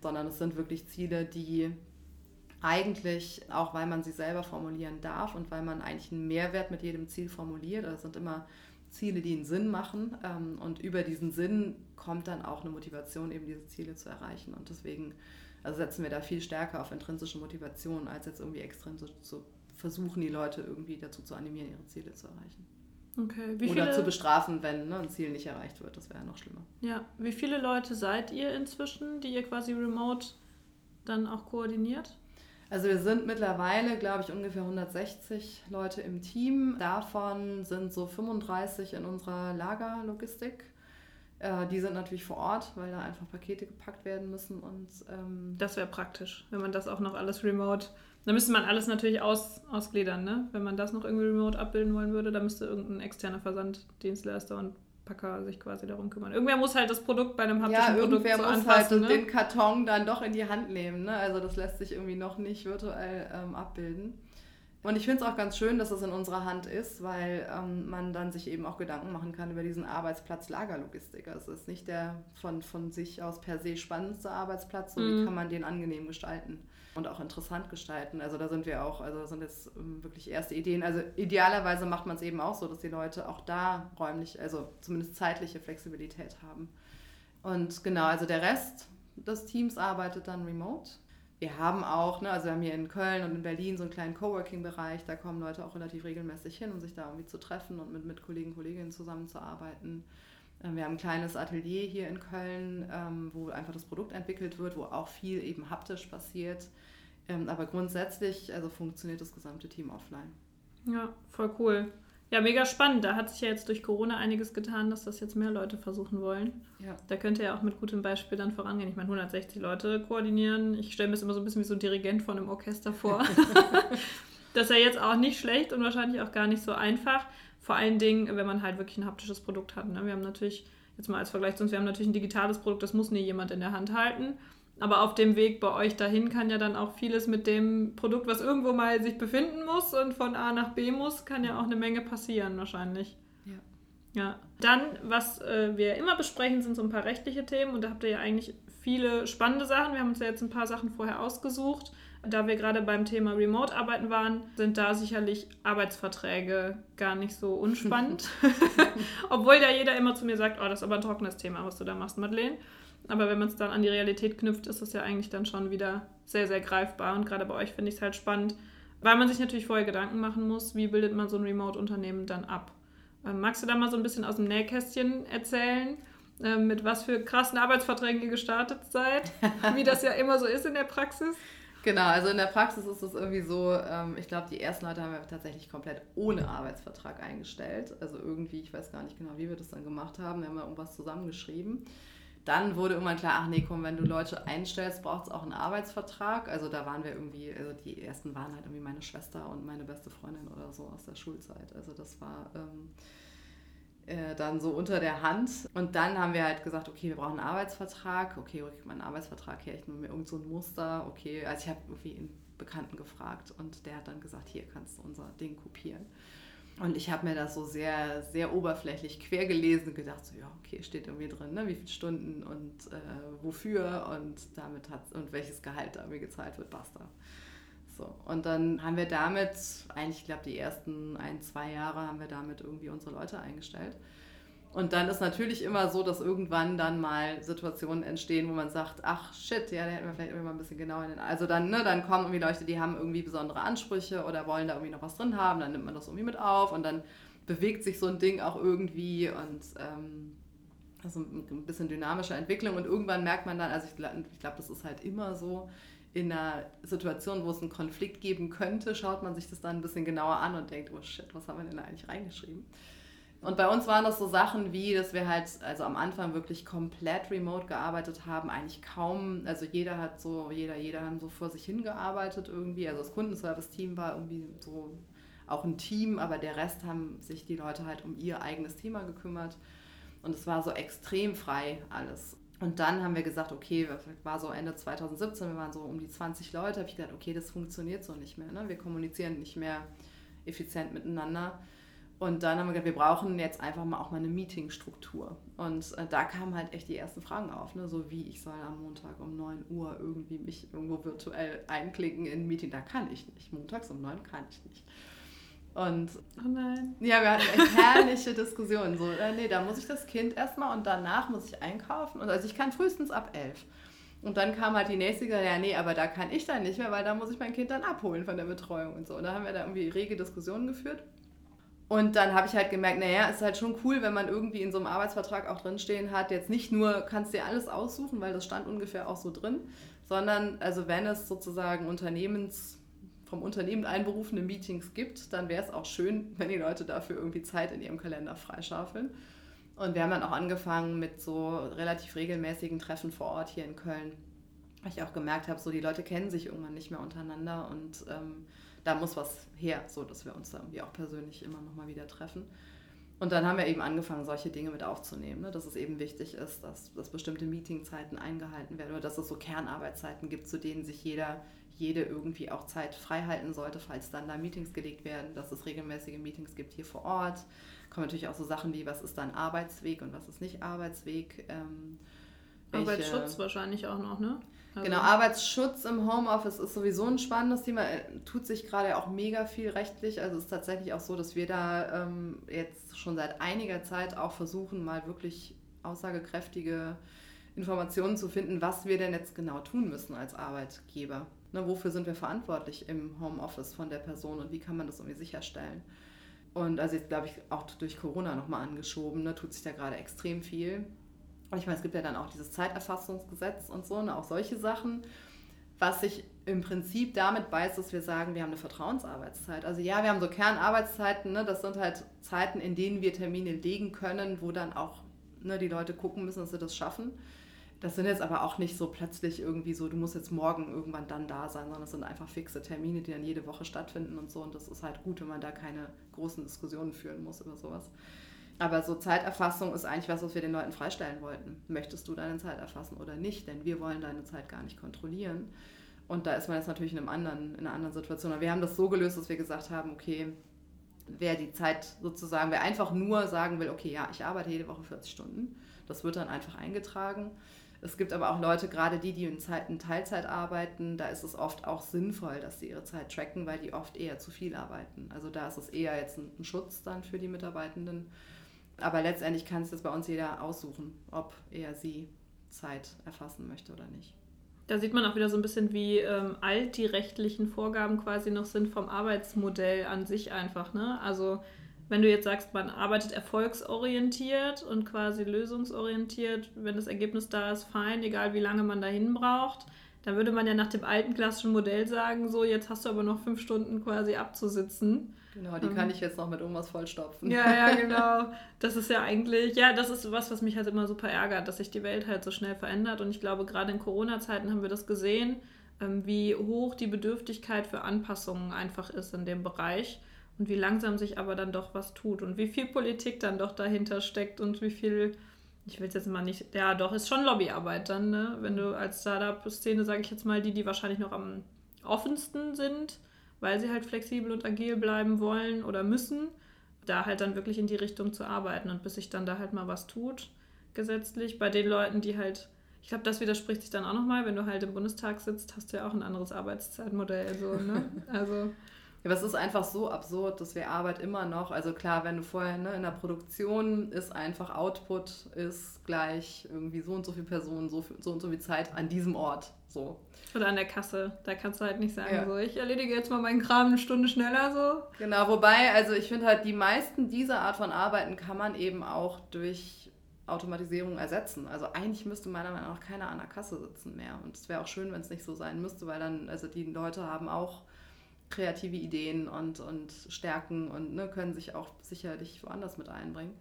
Sondern es sind wirklich Ziele, die eigentlich, auch weil man sie selber formulieren darf und weil man eigentlich einen Mehrwert mit jedem Ziel formuliert, also es sind immer Ziele, die einen Sinn machen. Ähm, und über diesen Sinn kommt dann auch eine Motivation, eben diese Ziele zu erreichen. Und deswegen also setzen wir da viel stärker auf intrinsische Motivation, als jetzt irgendwie extrinsisch zu versuchen, die Leute irgendwie dazu zu animieren, ihre Ziele zu erreichen. Okay. Wie Oder zu bestrafen, wenn ne, ein Ziel nicht erreicht wird. Das wäre ja noch schlimmer. Ja. Wie viele Leute seid ihr inzwischen, die ihr quasi remote dann auch koordiniert? Also wir sind mittlerweile, glaube ich, ungefähr 160 Leute im Team. Davon sind so 35 in unserer Lagerlogistik. Äh, die sind natürlich vor Ort, weil da einfach Pakete gepackt werden müssen. Und, ähm das wäre praktisch, wenn man das auch noch alles remote. Da müsste man alles natürlich aus, ausgliedern, ne? Wenn man das noch irgendwie remote abbilden wollen würde, da müsste irgendein externer Versanddienstleister und Packer sich quasi darum kümmern. Irgendwer muss halt das Produkt bei einem haptischen ja, Produkt so muss halt anpassen, halt ne? den Karton dann doch in die Hand nehmen. Ne? Also das lässt sich irgendwie noch nicht virtuell ähm, abbilden. Und ich finde es auch ganz schön, dass es in unserer Hand ist, weil ähm, man dann sich eben auch Gedanken machen kann über diesen Arbeitsplatz Lagerlogistik. Also es ist nicht der von, von sich aus per se spannendste Arbeitsplatz, so mhm. wie kann man den angenehm gestalten und auch interessant gestalten. Also da sind wir auch, also das sind jetzt ähm, wirklich erste Ideen. Also idealerweise macht man es eben auch so, dass die Leute auch da räumlich, also zumindest zeitliche Flexibilität haben. Und genau, also der Rest des Teams arbeitet dann remote. Wir haben auch, ne, also wir haben hier in Köln und in Berlin so einen kleinen Coworking-Bereich, da kommen Leute auch relativ regelmäßig hin, um sich da irgendwie zu treffen und mit, mit Kollegen und Kolleginnen zusammenzuarbeiten. Ähm, wir haben ein kleines Atelier hier in Köln, ähm, wo einfach das Produkt entwickelt wird, wo auch viel eben haptisch passiert. Ähm, aber grundsätzlich also funktioniert das gesamte Team offline. Ja, voll cool. Ja, mega spannend. Da hat sich ja jetzt durch Corona einiges getan, dass das jetzt mehr Leute versuchen wollen. Ja. Da könnte ja auch mit gutem Beispiel dann vorangehen. Ich meine, 160 Leute koordinieren. Ich stelle mir das immer so ein bisschen wie so ein Dirigent von einem Orchester vor. (laughs) das ist ja jetzt auch nicht schlecht und wahrscheinlich auch gar nicht so einfach. Vor allen Dingen, wenn man halt wirklich ein haptisches Produkt hat. Ne? Wir haben natürlich, jetzt mal als Vergleich zu uns, wir haben natürlich ein digitales Produkt, das muss nie jemand in der Hand halten. Aber auf dem Weg bei euch dahin kann ja dann auch vieles mit dem Produkt, was irgendwo mal sich befinden muss und von A nach B muss, kann ja auch eine Menge passieren wahrscheinlich. Ja. Ja. Dann, was äh, wir immer besprechen, sind so ein paar rechtliche Themen und da habt ihr ja eigentlich viele spannende Sachen. Wir haben uns ja jetzt ein paar Sachen vorher ausgesucht. Da wir gerade beim Thema Remote-Arbeiten waren, sind da sicherlich Arbeitsverträge gar nicht so unspannend. (laughs) (laughs) Obwohl da jeder immer zu mir sagt, oh, das ist aber ein trockenes Thema, was du da machst, Madeleine. Aber wenn man es dann an die Realität knüpft, ist das ja eigentlich dann schon wieder sehr, sehr greifbar. Und gerade bei euch finde ich es halt spannend, weil man sich natürlich vorher Gedanken machen muss, wie bildet man so ein Remote-Unternehmen dann ab. Ähm, magst du da mal so ein bisschen aus dem Nähkästchen erzählen, ähm, mit was für krassen Arbeitsverträgen ihr gestartet seid? wie das ja immer so ist in der Praxis? Genau, also in der Praxis ist es irgendwie so, ähm, ich glaube, die ersten Leute haben wir tatsächlich komplett ohne Arbeitsvertrag eingestellt. Also irgendwie, ich weiß gar nicht genau, wie wir das dann gemacht haben. Wir haben ja irgendwas zusammengeschrieben dann wurde irgendwann klar, ach nee, komm, wenn du Leute einstellst, braucht es auch einen Arbeitsvertrag. Also da waren wir irgendwie, also die ersten waren halt irgendwie meine Schwester und meine beste Freundin oder so aus der Schulzeit. Also das war ähm, äh, dann so unter der Hand. Und dann haben wir halt gesagt, okay, wir brauchen einen Arbeitsvertrag. Okay, wo kriegt man einen Arbeitsvertrag her? Ich nehme mir irgend so ein Muster. Okay, also ich habe irgendwie einen Bekannten gefragt und der hat dann gesagt, hier kannst du unser Ding kopieren. Und ich habe mir das so sehr, sehr oberflächlich quer gelesen und gedacht, so ja, okay, steht irgendwie drin, ne, wie viele Stunden und äh, wofür und damit hat und welches Gehalt da mir gezahlt wird, basta. So, und dann haben wir damit, eigentlich, ich glaube, die ersten ein, zwei Jahre haben wir damit irgendwie unsere Leute eingestellt. Und dann ist natürlich immer so, dass irgendwann dann mal Situationen entstehen, wo man sagt, ach shit, ja, da hätten wir vielleicht irgendwie mal ein bisschen genauer in den. Also dann, ne, dann kommen irgendwie Leute, die haben irgendwie besondere Ansprüche oder wollen da irgendwie noch was drin haben, dann nimmt man das irgendwie mit auf und dann bewegt sich so ein Ding auch irgendwie und ähm, also ein bisschen dynamische Entwicklung und irgendwann merkt man dann, also ich, ich glaube, das ist halt immer so, in einer Situation, wo es einen Konflikt geben könnte, schaut man sich das dann ein bisschen genauer an und denkt, oh shit, was haben wir denn da eigentlich reingeschrieben? Und bei uns waren das so Sachen wie, dass wir halt also am Anfang wirklich komplett remote gearbeitet haben, eigentlich kaum, also jeder hat so, jeder, jeder hat so vor sich hingearbeitet irgendwie. Also das Kundenservice-Team war irgendwie so auch ein Team, aber der Rest haben sich die Leute halt um ihr eigenes Thema gekümmert. Und es war so extrem frei alles. Und dann haben wir gesagt, okay, war so Ende 2017, wir waren so um die 20 Leute, habe ich gedacht, okay, das funktioniert so nicht mehr. Ne? Wir kommunizieren nicht mehr effizient miteinander. Und dann haben wir gesagt, wir brauchen jetzt einfach mal auch mal eine Meetingstruktur. Und äh, da kamen halt echt die ersten Fragen auf, ne? so wie ich soll am Montag um 9 Uhr irgendwie mich irgendwo virtuell einklicken in ein Meeting. Da kann ich nicht. Montags um 9 kann ich nicht. Und oh nein. ja, wir hatten echt herrliche Diskussionen. So, äh, nee, da muss ich das Kind erstmal und danach muss ich einkaufen. Und also ich kann frühestens ab 11. Und dann kam halt die nächste, ja, nee, aber da kann ich dann nicht mehr, weil da muss ich mein Kind dann abholen von der Betreuung und so. Und da haben wir da irgendwie rege Diskussionen geführt. Und dann habe ich halt gemerkt, naja, ist halt schon cool, wenn man irgendwie in so einem Arbeitsvertrag auch drinstehen hat, jetzt nicht nur kannst dir alles aussuchen, weil das stand ungefähr auch so drin, sondern also wenn es sozusagen Unternehmens vom Unternehmen einberufene Meetings gibt, dann wäre es auch schön, wenn die Leute dafür irgendwie Zeit in ihrem Kalender freischaufeln. Und wir haben dann auch angefangen mit so relativ regelmäßigen Treffen vor Ort hier in Köln. Weil ich auch gemerkt habe, so die Leute kennen sich irgendwann nicht mehr untereinander und ähm, da muss was her, so dass wir uns irgendwie auch persönlich immer noch mal wieder treffen. Und dann haben wir eben angefangen, solche Dinge mit aufzunehmen, ne? dass es eben wichtig ist, dass, dass bestimmte Meetingzeiten eingehalten werden oder dass es so Kernarbeitszeiten gibt, zu denen sich jeder, jede irgendwie auch Zeit frei halten sollte, falls dann da Meetings gelegt werden, dass es regelmäßige Meetings gibt hier vor Ort. Kommen natürlich auch so Sachen wie, was ist dann Arbeitsweg und was ist nicht Arbeitsweg. Ähm, Arbeitsschutz wahrscheinlich auch noch, ne? Also genau, Arbeitsschutz im Homeoffice ist sowieso ein spannendes Thema. Äh, tut sich gerade auch mega viel rechtlich. Also es ist tatsächlich auch so, dass wir da ähm, jetzt schon seit einiger Zeit auch versuchen, mal wirklich aussagekräftige Informationen zu finden, was wir denn jetzt genau tun müssen als Arbeitgeber. Ne, wofür sind wir verantwortlich im Homeoffice von der Person und wie kann man das irgendwie sicherstellen? Und also jetzt glaube ich auch durch Corona nochmal angeschoben, ne, tut sich da gerade extrem viel. Und ich meine, es gibt ja dann auch dieses Zeiterfassungsgesetz und so, ne, auch solche Sachen, was sich im Prinzip damit beißt, dass wir sagen, wir haben eine Vertrauensarbeitszeit. Also ja, wir haben so Kernarbeitszeiten, ne, das sind halt Zeiten, in denen wir Termine legen können, wo dann auch ne, die Leute gucken müssen, dass sie das schaffen. Das sind jetzt aber auch nicht so plötzlich irgendwie so, du musst jetzt morgen irgendwann dann da sein, sondern es sind einfach fixe Termine, die dann jede Woche stattfinden und so. Und das ist halt gut, wenn man da keine großen Diskussionen führen muss über sowas. Aber so Zeiterfassung ist eigentlich was, was wir den Leuten freistellen wollten. Möchtest du deine Zeit erfassen oder nicht? Denn wir wollen deine Zeit gar nicht kontrollieren. Und da ist man jetzt natürlich in, einem anderen, in einer anderen Situation. Aber wir haben das so gelöst, dass wir gesagt haben, okay, wer die Zeit sozusagen, wer einfach nur sagen will, okay, ja, ich arbeite jede Woche 40 Stunden, das wird dann einfach eingetragen. Es gibt aber auch Leute, gerade die, die in, Zeit, in Teilzeit arbeiten, da ist es oft auch sinnvoll, dass sie ihre Zeit tracken, weil die oft eher zu viel arbeiten. Also da ist es eher jetzt ein Schutz dann für die Mitarbeitenden. Aber letztendlich kann es das bei uns jeder aussuchen, ob er sie Zeit erfassen möchte oder nicht. Da sieht man auch wieder so ein bisschen, wie ähm, alt die rechtlichen Vorgaben quasi noch sind vom Arbeitsmodell an sich einfach. Ne? Also wenn du jetzt sagst, man arbeitet erfolgsorientiert und quasi lösungsorientiert, wenn das Ergebnis da ist, fein, egal wie lange man dahin braucht, dann würde man ja nach dem alten klassischen Modell sagen, so jetzt hast du aber noch fünf Stunden quasi abzusitzen. Genau, die kann ich jetzt noch mit irgendwas vollstopfen. Ja, ja, (laughs) genau. Das ist ja eigentlich, ja, das ist was, was mich halt immer super ärgert, dass sich die Welt halt so schnell verändert. Und ich glaube, gerade in Corona-Zeiten haben wir das gesehen, ähm, wie hoch die Bedürftigkeit für Anpassungen einfach ist in dem Bereich und wie langsam sich aber dann doch was tut und wie viel Politik dann doch dahinter steckt und wie viel, ich will es jetzt mal nicht, ja, doch, ist schon Lobbyarbeit dann, ne? Wenn du als Startup-Szene, sage ich jetzt mal, die, die wahrscheinlich noch am offensten sind, weil sie halt flexibel und agil bleiben wollen oder müssen, da halt dann wirklich in die Richtung zu arbeiten und bis sich dann da halt mal was tut, gesetzlich. Bei den Leuten, die halt, ich glaube, das widerspricht sich dann auch nochmal, wenn du halt im Bundestag sitzt, hast du ja auch ein anderes Arbeitszeitmodell. So, ne? (laughs) Also. Ja, aber es ist einfach so absurd, dass wir Arbeit immer noch, also klar, wenn du vorher ne, in der Produktion ist einfach Output ist gleich irgendwie so und so viele Personen, so, so und so viel Zeit an diesem Ort. So. Oder an der Kasse. Da kannst du halt nicht sagen, ja. so, ich erledige jetzt mal meinen Kram eine Stunde schneller so. Genau, wobei, also ich finde halt, die meisten dieser Art von Arbeiten kann man eben auch durch Automatisierung ersetzen. Also eigentlich müsste meiner Meinung nach keiner an der Kasse sitzen mehr. Und es wäre auch schön, wenn es nicht so sein müsste, weil dann, also die Leute haben auch kreative Ideen und, und Stärken und ne, können sich auch sicherlich woanders mit einbringen,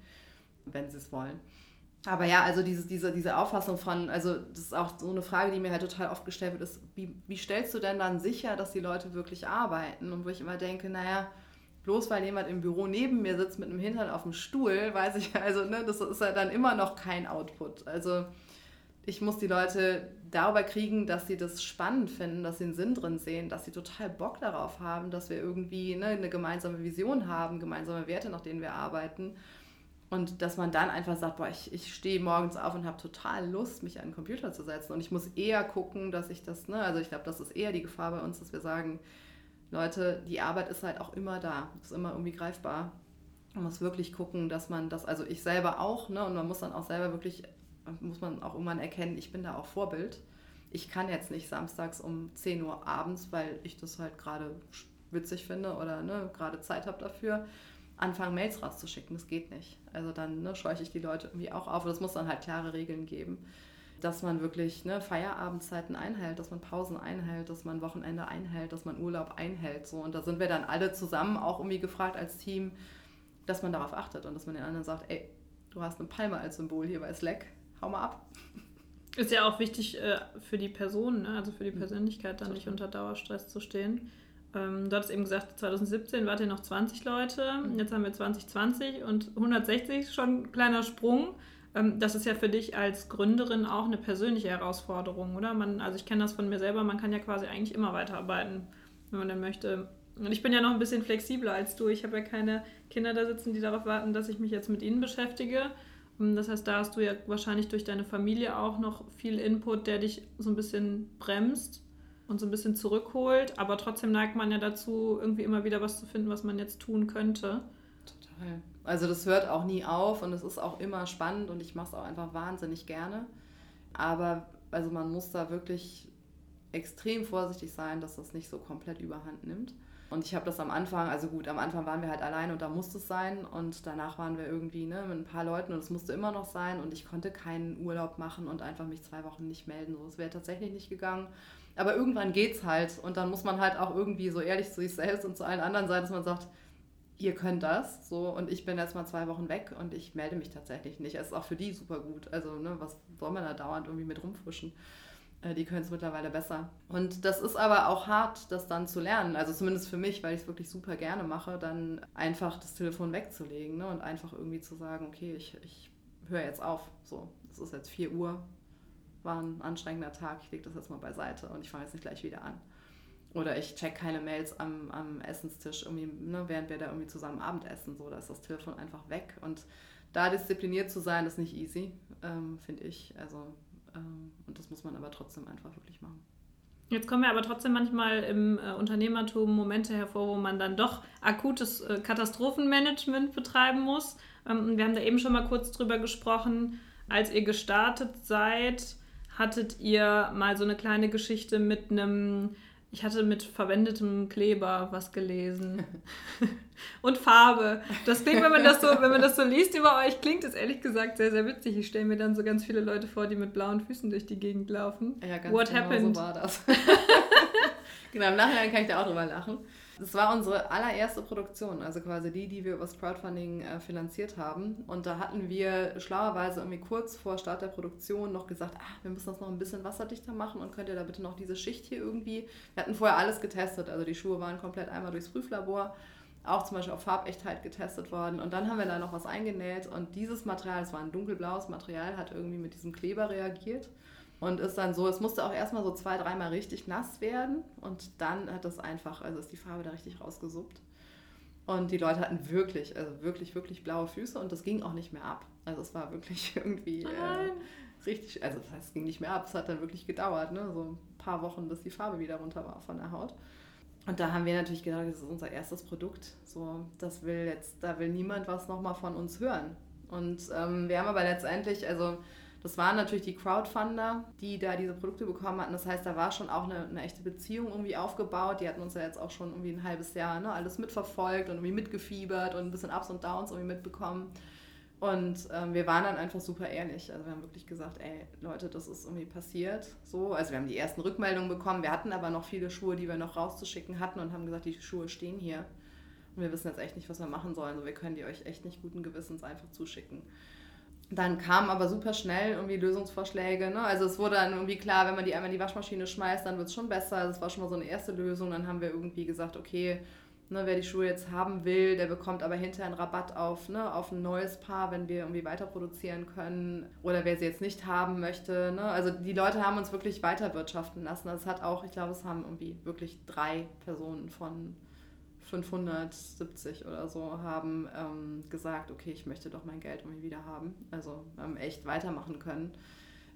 wenn sie es wollen. Aber ja, also diese, diese, diese Auffassung von, also das ist auch so eine Frage, die mir halt total oft gestellt wird, ist, wie, wie stellst du denn dann sicher, dass die Leute wirklich arbeiten? Und wo ich immer denke, naja, bloß weil jemand im Büro neben mir sitzt mit einem Hintern auf dem Stuhl, weiß ich, also ne, das ist ja dann immer noch kein Output. Also ich muss die Leute darüber kriegen, dass sie das spannend finden, dass sie einen Sinn drin sehen, dass sie total Bock darauf haben, dass wir irgendwie ne, eine gemeinsame Vision haben, gemeinsame Werte, nach denen wir arbeiten und dass man dann einfach sagt, boah, ich, ich stehe morgens auf und habe total Lust, mich an den Computer zu setzen. Und ich muss eher gucken, dass ich das, ne, also ich glaube, das ist eher die Gefahr bei uns, dass wir sagen, Leute, die Arbeit ist halt auch immer da, ist immer irgendwie greifbar. Man muss wirklich gucken, dass man das, also ich selber auch, ne, und man muss dann auch selber wirklich, muss man auch irgendwann erkennen, ich bin da auch Vorbild. Ich kann jetzt nicht samstags um 10 Uhr abends, weil ich das halt gerade witzig finde oder ne, gerade Zeit habe dafür anfangen, Mails rauszuschicken. Das geht nicht. Also dann ne, scheuche ich die Leute irgendwie auch auf. Und es muss dann halt klare Regeln geben, dass man wirklich ne, Feierabendzeiten einhält, dass man Pausen einhält, dass man Wochenende einhält, dass man Urlaub einhält. So. Und da sind wir dann alle zusammen auch irgendwie gefragt als Team, dass man darauf achtet und dass man den anderen sagt, ey, du hast eine Palme als Symbol hier bei Slack, hau mal ab. Ist ja auch wichtig äh, für die Person, ne? also für die mhm. Persönlichkeit, dann nicht unter Dauerstress zu stehen. Ähm, du hattest eben gesagt, 2017 wart ihr noch 20 Leute, mhm. jetzt haben wir 2020 und 160 schon ein kleiner Sprung. Ähm, das ist ja für dich als Gründerin auch eine persönliche Herausforderung, oder? Man, also ich kenne das von mir selber, man kann ja quasi eigentlich immer weiterarbeiten, wenn man denn möchte. Und ich bin ja noch ein bisschen flexibler als du. Ich habe ja keine Kinder da sitzen, die darauf warten, dass ich mich jetzt mit ihnen beschäftige. Ähm, das heißt, da hast du ja wahrscheinlich durch deine Familie auch noch viel Input, der dich so ein bisschen bremst und so ein bisschen zurückholt. Aber trotzdem neigt man ja dazu, irgendwie immer wieder was zu finden, was man jetzt tun könnte. Total. Also das hört auch nie auf und es ist auch immer spannend und ich mache es auch einfach wahnsinnig gerne. Aber also man muss da wirklich extrem vorsichtig sein, dass das nicht so komplett überhand nimmt. Und ich habe das am Anfang, also gut, am Anfang waren wir halt allein und da musste es sein und danach waren wir irgendwie ne, mit ein paar Leuten und es musste immer noch sein und ich konnte keinen Urlaub machen und einfach mich zwei Wochen nicht melden. So, es wäre tatsächlich nicht gegangen. Aber irgendwann geht's halt und dann muss man halt auch irgendwie so ehrlich zu sich selbst und zu allen anderen sein, dass man sagt, ihr könnt das, so und ich bin jetzt mal zwei Wochen weg und ich melde mich tatsächlich nicht. Es ist auch für die super gut. Also, ne, was soll man da dauernd irgendwie mit rumfuschen? Äh, die können es mittlerweile besser. Und das ist aber auch hart, das dann zu lernen. Also zumindest für mich, weil ich es wirklich super gerne mache, dann einfach das Telefon wegzulegen ne? und einfach irgendwie zu sagen, okay, ich, ich höre jetzt auf. So, es ist jetzt 4 Uhr, war ein anstrengender Tag, ich lege das jetzt mal beiseite und ich fange jetzt nicht gleich wieder an. Oder ich check keine Mails am, am Essenstisch, irgendwie, ne, während wir da irgendwie zusammen Abendessen. So, da ist das Telefon einfach weg. Und da diszipliniert zu sein, ist nicht easy, ähm, finde ich. Also und das muss man aber trotzdem einfach wirklich machen. Jetzt kommen ja aber trotzdem manchmal im äh, Unternehmertum Momente hervor, wo man dann doch akutes äh, Katastrophenmanagement betreiben muss. Ähm, wir haben da eben schon mal kurz drüber gesprochen. Als ihr gestartet seid, hattet ihr mal so eine kleine Geschichte mit einem ich hatte mit verwendetem Kleber was gelesen. (laughs) und Farbe. Das klingt, wenn man das so, wenn man das so liest über euch, klingt es ehrlich gesagt sehr, sehr witzig. Ich stelle mir dann so ganz viele Leute vor, die mit blauen Füßen durch die Gegend laufen. Ja, ganz What genau happened? so war das. (laughs) genau, im Nachhinein kann ich da auch drüber lachen. Das war unsere allererste Produktion, also quasi die, die wir übers Crowdfunding äh, finanziert haben. Und da hatten wir schlauerweise irgendwie kurz vor Start der Produktion noch gesagt, ach, wir müssen das noch ein bisschen wasserdichter machen und könnt ihr da bitte noch diese Schicht hier irgendwie. Wir hatten vorher alles getestet, also die Schuhe waren komplett einmal durchs Prüflabor, auch zum Beispiel auf Farbechtheit getestet worden. Und dann haben wir da noch was eingenäht und dieses Material, es war ein dunkelblaues Material, hat irgendwie mit diesem Kleber reagiert. Und ist dann so, es musste auch erstmal so zwei, dreimal richtig nass werden und dann hat das einfach, also ist die Farbe da richtig rausgesuppt. Und die Leute hatten wirklich, also wirklich, wirklich blaue Füße und das ging auch nicht mehr ab. Also es war wirklich (laughs) irgendwie äh, richtig, also das heißt, es ging nicht mehr ab, es hat dann wirklich gedauert, ne? so ein paar Wochen, bis die Farbe wieder runter war von der Haut. Und da haben wir natürlich gedacht, das ist unser erstes Produkt. So, das will jetzt, da will niemand was nochmal von uns hören. Und ähm, wir haben aber letztendlich, also das waren natürlich die Crowdfunder, die da diese Produkte bekommen hatten. Das heißt, da war schon auch eine, eine echte Beziehung irgendwie aufgebaut. Die hatten uns ja jetzt auch schon irgendwie ein halbes Jahr ne, alles mitverfolgt und irgendwie mitgefiebert und ein bisschen Ups und Downs irgendwie mitbekommen. Und ähm, wir waren dann einfach super ehrlich. Also wir haben wirklich gesagt, ey Leute, das ist irgendwie passiert. So, also wir haben die ersten Rückmeldungen bekommen. Wir hatten aber noch viele Schuhe, die wir noch rauszuschicken hatten und haben gesagt, die Schuhe stehen hier. Und wir wissen jetzt echt nicht, was wir machen sollen. Also wir können die euch echt nicht guten Gewissens einfach zuschicken. Dann kamen aber super schnell irgendwie Lösungsvorschläge. Ne? Also es wurde dann irgendwie klar, wenn man die einmal in die Waschmaschine schmeißt, dann wird es schon besser. Das war schon mal so eine erste Lösung. Dann haben wir irgendwie gesagt, okay, ne, wer die Schuhe jetzt haben will, der bekommt aber hinterher einen Rabatt auf, ne, auf ein neues Paar, wenn wir irgendwie weiter produzieren können. Oder wer sie jetzt nicht haben möchte. Ne? Also die Leute haben uns wirklich weiterwirtschaften lassen. Das hat auch, ich glaube, es haben irgendwie wirklich drei Personen von 570 oder so haben ähm, gesagt, okay, ich möchte doch mein Geld irgendwie wieder haben. Also ähm, echt weitermachen können.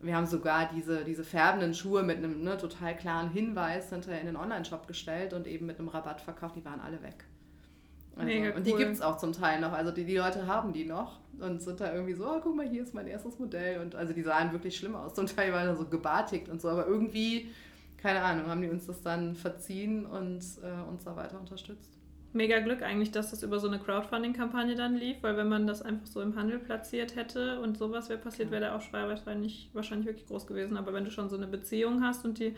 Wir haben sogar diese, diese färbenden Schuhe mit einem ne, total klaren Hinweis hinterher in den Online-Shop gestellt und eben mit einem Rabatt verkauft. Die waren alle weg. Also, Mega und die gibt es auch zum Teil noch. Also die, die Leute haben die noch und sind da irgendwie so, oh, guck mal, hier ist mein erstes Modell. Und also die sahen wirklich schlimm aus. Zum Teil waren so gebartigt und so. Aber irgendwie, keine Ahnung, haben die uns das dann verziehen und äh, uns da weiter unterstützt. Mega Glück eigentlich, dass das über so eine Crowdfunding-Kampagne dann lief, weil wenn man das einfach so im Handel platziert hätte und sowas wäre passiert, wäre der Aufschrei wahrscheinlich, wahrscheinlich wirklich groß gewesen. Aber wenn du schon so eine Beziehung hast und die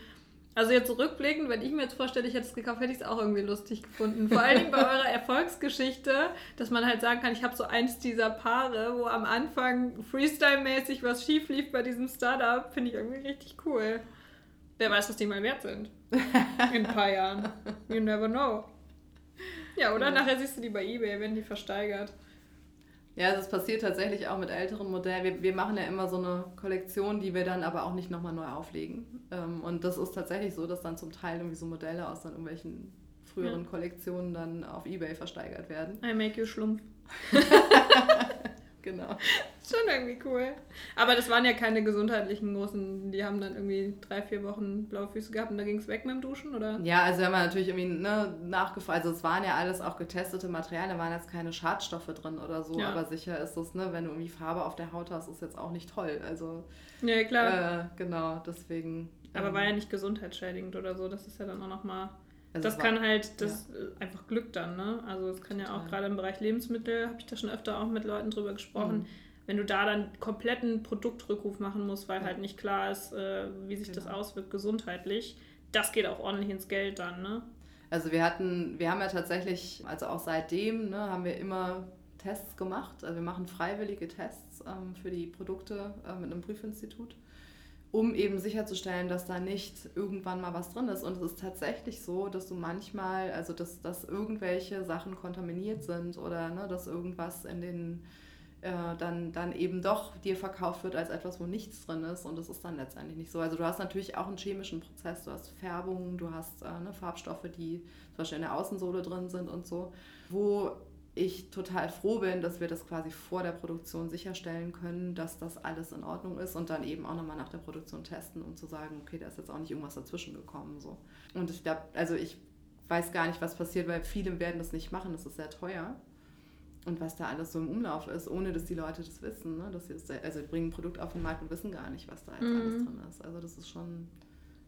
also jetzt rückblickend, wenn ich mir jetzt vorstelle, ich hätte es gekauft, hätte ich es auch irgendwie lustig gefunden. Vor allen Dingen bei (laughs) eurer Erfolgsgeschichte, dass man halt sagen kann, ich habe so eins dieser Paare, wo am Anfang Freestyle-mäßig was schief lief bei diesem Startup, finde ich irgendwie richtig cool. Wer weiß, was die mal wert sind. In ein paar Jahren. You never know. Ja, oder? Ja. Nachher siehst du die bei Ebay, werden die versteigert. Ja, das passiert tatsächlich auch mit älteren Modellen. Wir, wir machen ja immer so eine Kollektion, die wir dann aber auch nicht nochmal neu auflegen. Ähm, und das ist tatsächlich so, dass dann zum Teil irgendwie so Modelle aus dann irgendwelchen früheren ja. Kollektionen dann auf Ebay versteigert werden. I make you schlumpf. (laughs) genau. (laughs) Schon irgendwie cool. Aber das waren ja keine gesundheitlichen großen, die haben dann irgendwie drei, vier Wochen blaue Füße gehabt und da ging es weg mit dem Duschen, oder? Ja, also haben wir natürlich irgendwie ne, nachgefragt. Also es waren ja alles auch getestete Materialien, da waren jetzt keine Schadstoffe drin oder so, ja. aber sicher ist es, ne, wenn du irgendwie Farbe auf der Haut hast, ist jetzt auch nicht toll. Also. Ja, klar. Äh, genau, deswegen. Aber ähm, war ja nicht gesundheitsschädigend oder so, das ist ja dann auch nochmal. Also das kann halt, das ja. Äh, einfach Glück dann, ne? Also es kann Total. ja auch gerade im Bereich Lebensmittel, habe ich da schon öfter auch mit Leuten drüber gesprochen, mhm. wenn du da dann kompletten Produktrückruf machen musst, weil ja. halt nicht klar ist, äh, wie sich genau. das auswirkt gesundheitlich, das geht auch ordentlich ins Geld dann, ne? Also wir hatten, wir haben ja tatsächlich, also auch seitdem, ne, haben wir immer Tests gemacht. Also wir machen freiwillige Tests ähm, für die Produkte äh, mit einem Prüfinstitut um eben sicherzustellen, dass da nicht irgendwann mal was drin ist. Und es ist tatsächlich so, dass du manchmal, also dass, dass irgendwelche Sachen kontaminiert sind oder ne, dass irgendwas in den äh, dann, dann eben doch dir verkauft wird als etwas, wo nichts drin ist. Und das ist dann letztendlich nicht so. Also du hast natürlich auch einen chemischen Prozess, du hast Färbungen, du hast äh, ne, Farbstoffe, die zum Beispiel in der Außensohle drin sind und so, wo ich total froh bin, dass wir das quasi vor der Produktion sicherstellen können, dass das alles in Ordnung ist und dann eben auch nochmal nach der Produktion testen, um zu sagen, okay, da ist jetzt auch nicht irgendwas dazwischen gekommen. So. Und ich glaube, also ich weiß gar nicht, was passiert, weil viele werden das nicht machen, das ist sehr teuer. Und was da alles so im Umlauf ist, ohne dass die Leute das wissen. Ne? Dass sie das, also bringen ein Produkt auf den Markt und wissen gar nicht, was da jetzt mhm. alles drin ist. Also das ist schon.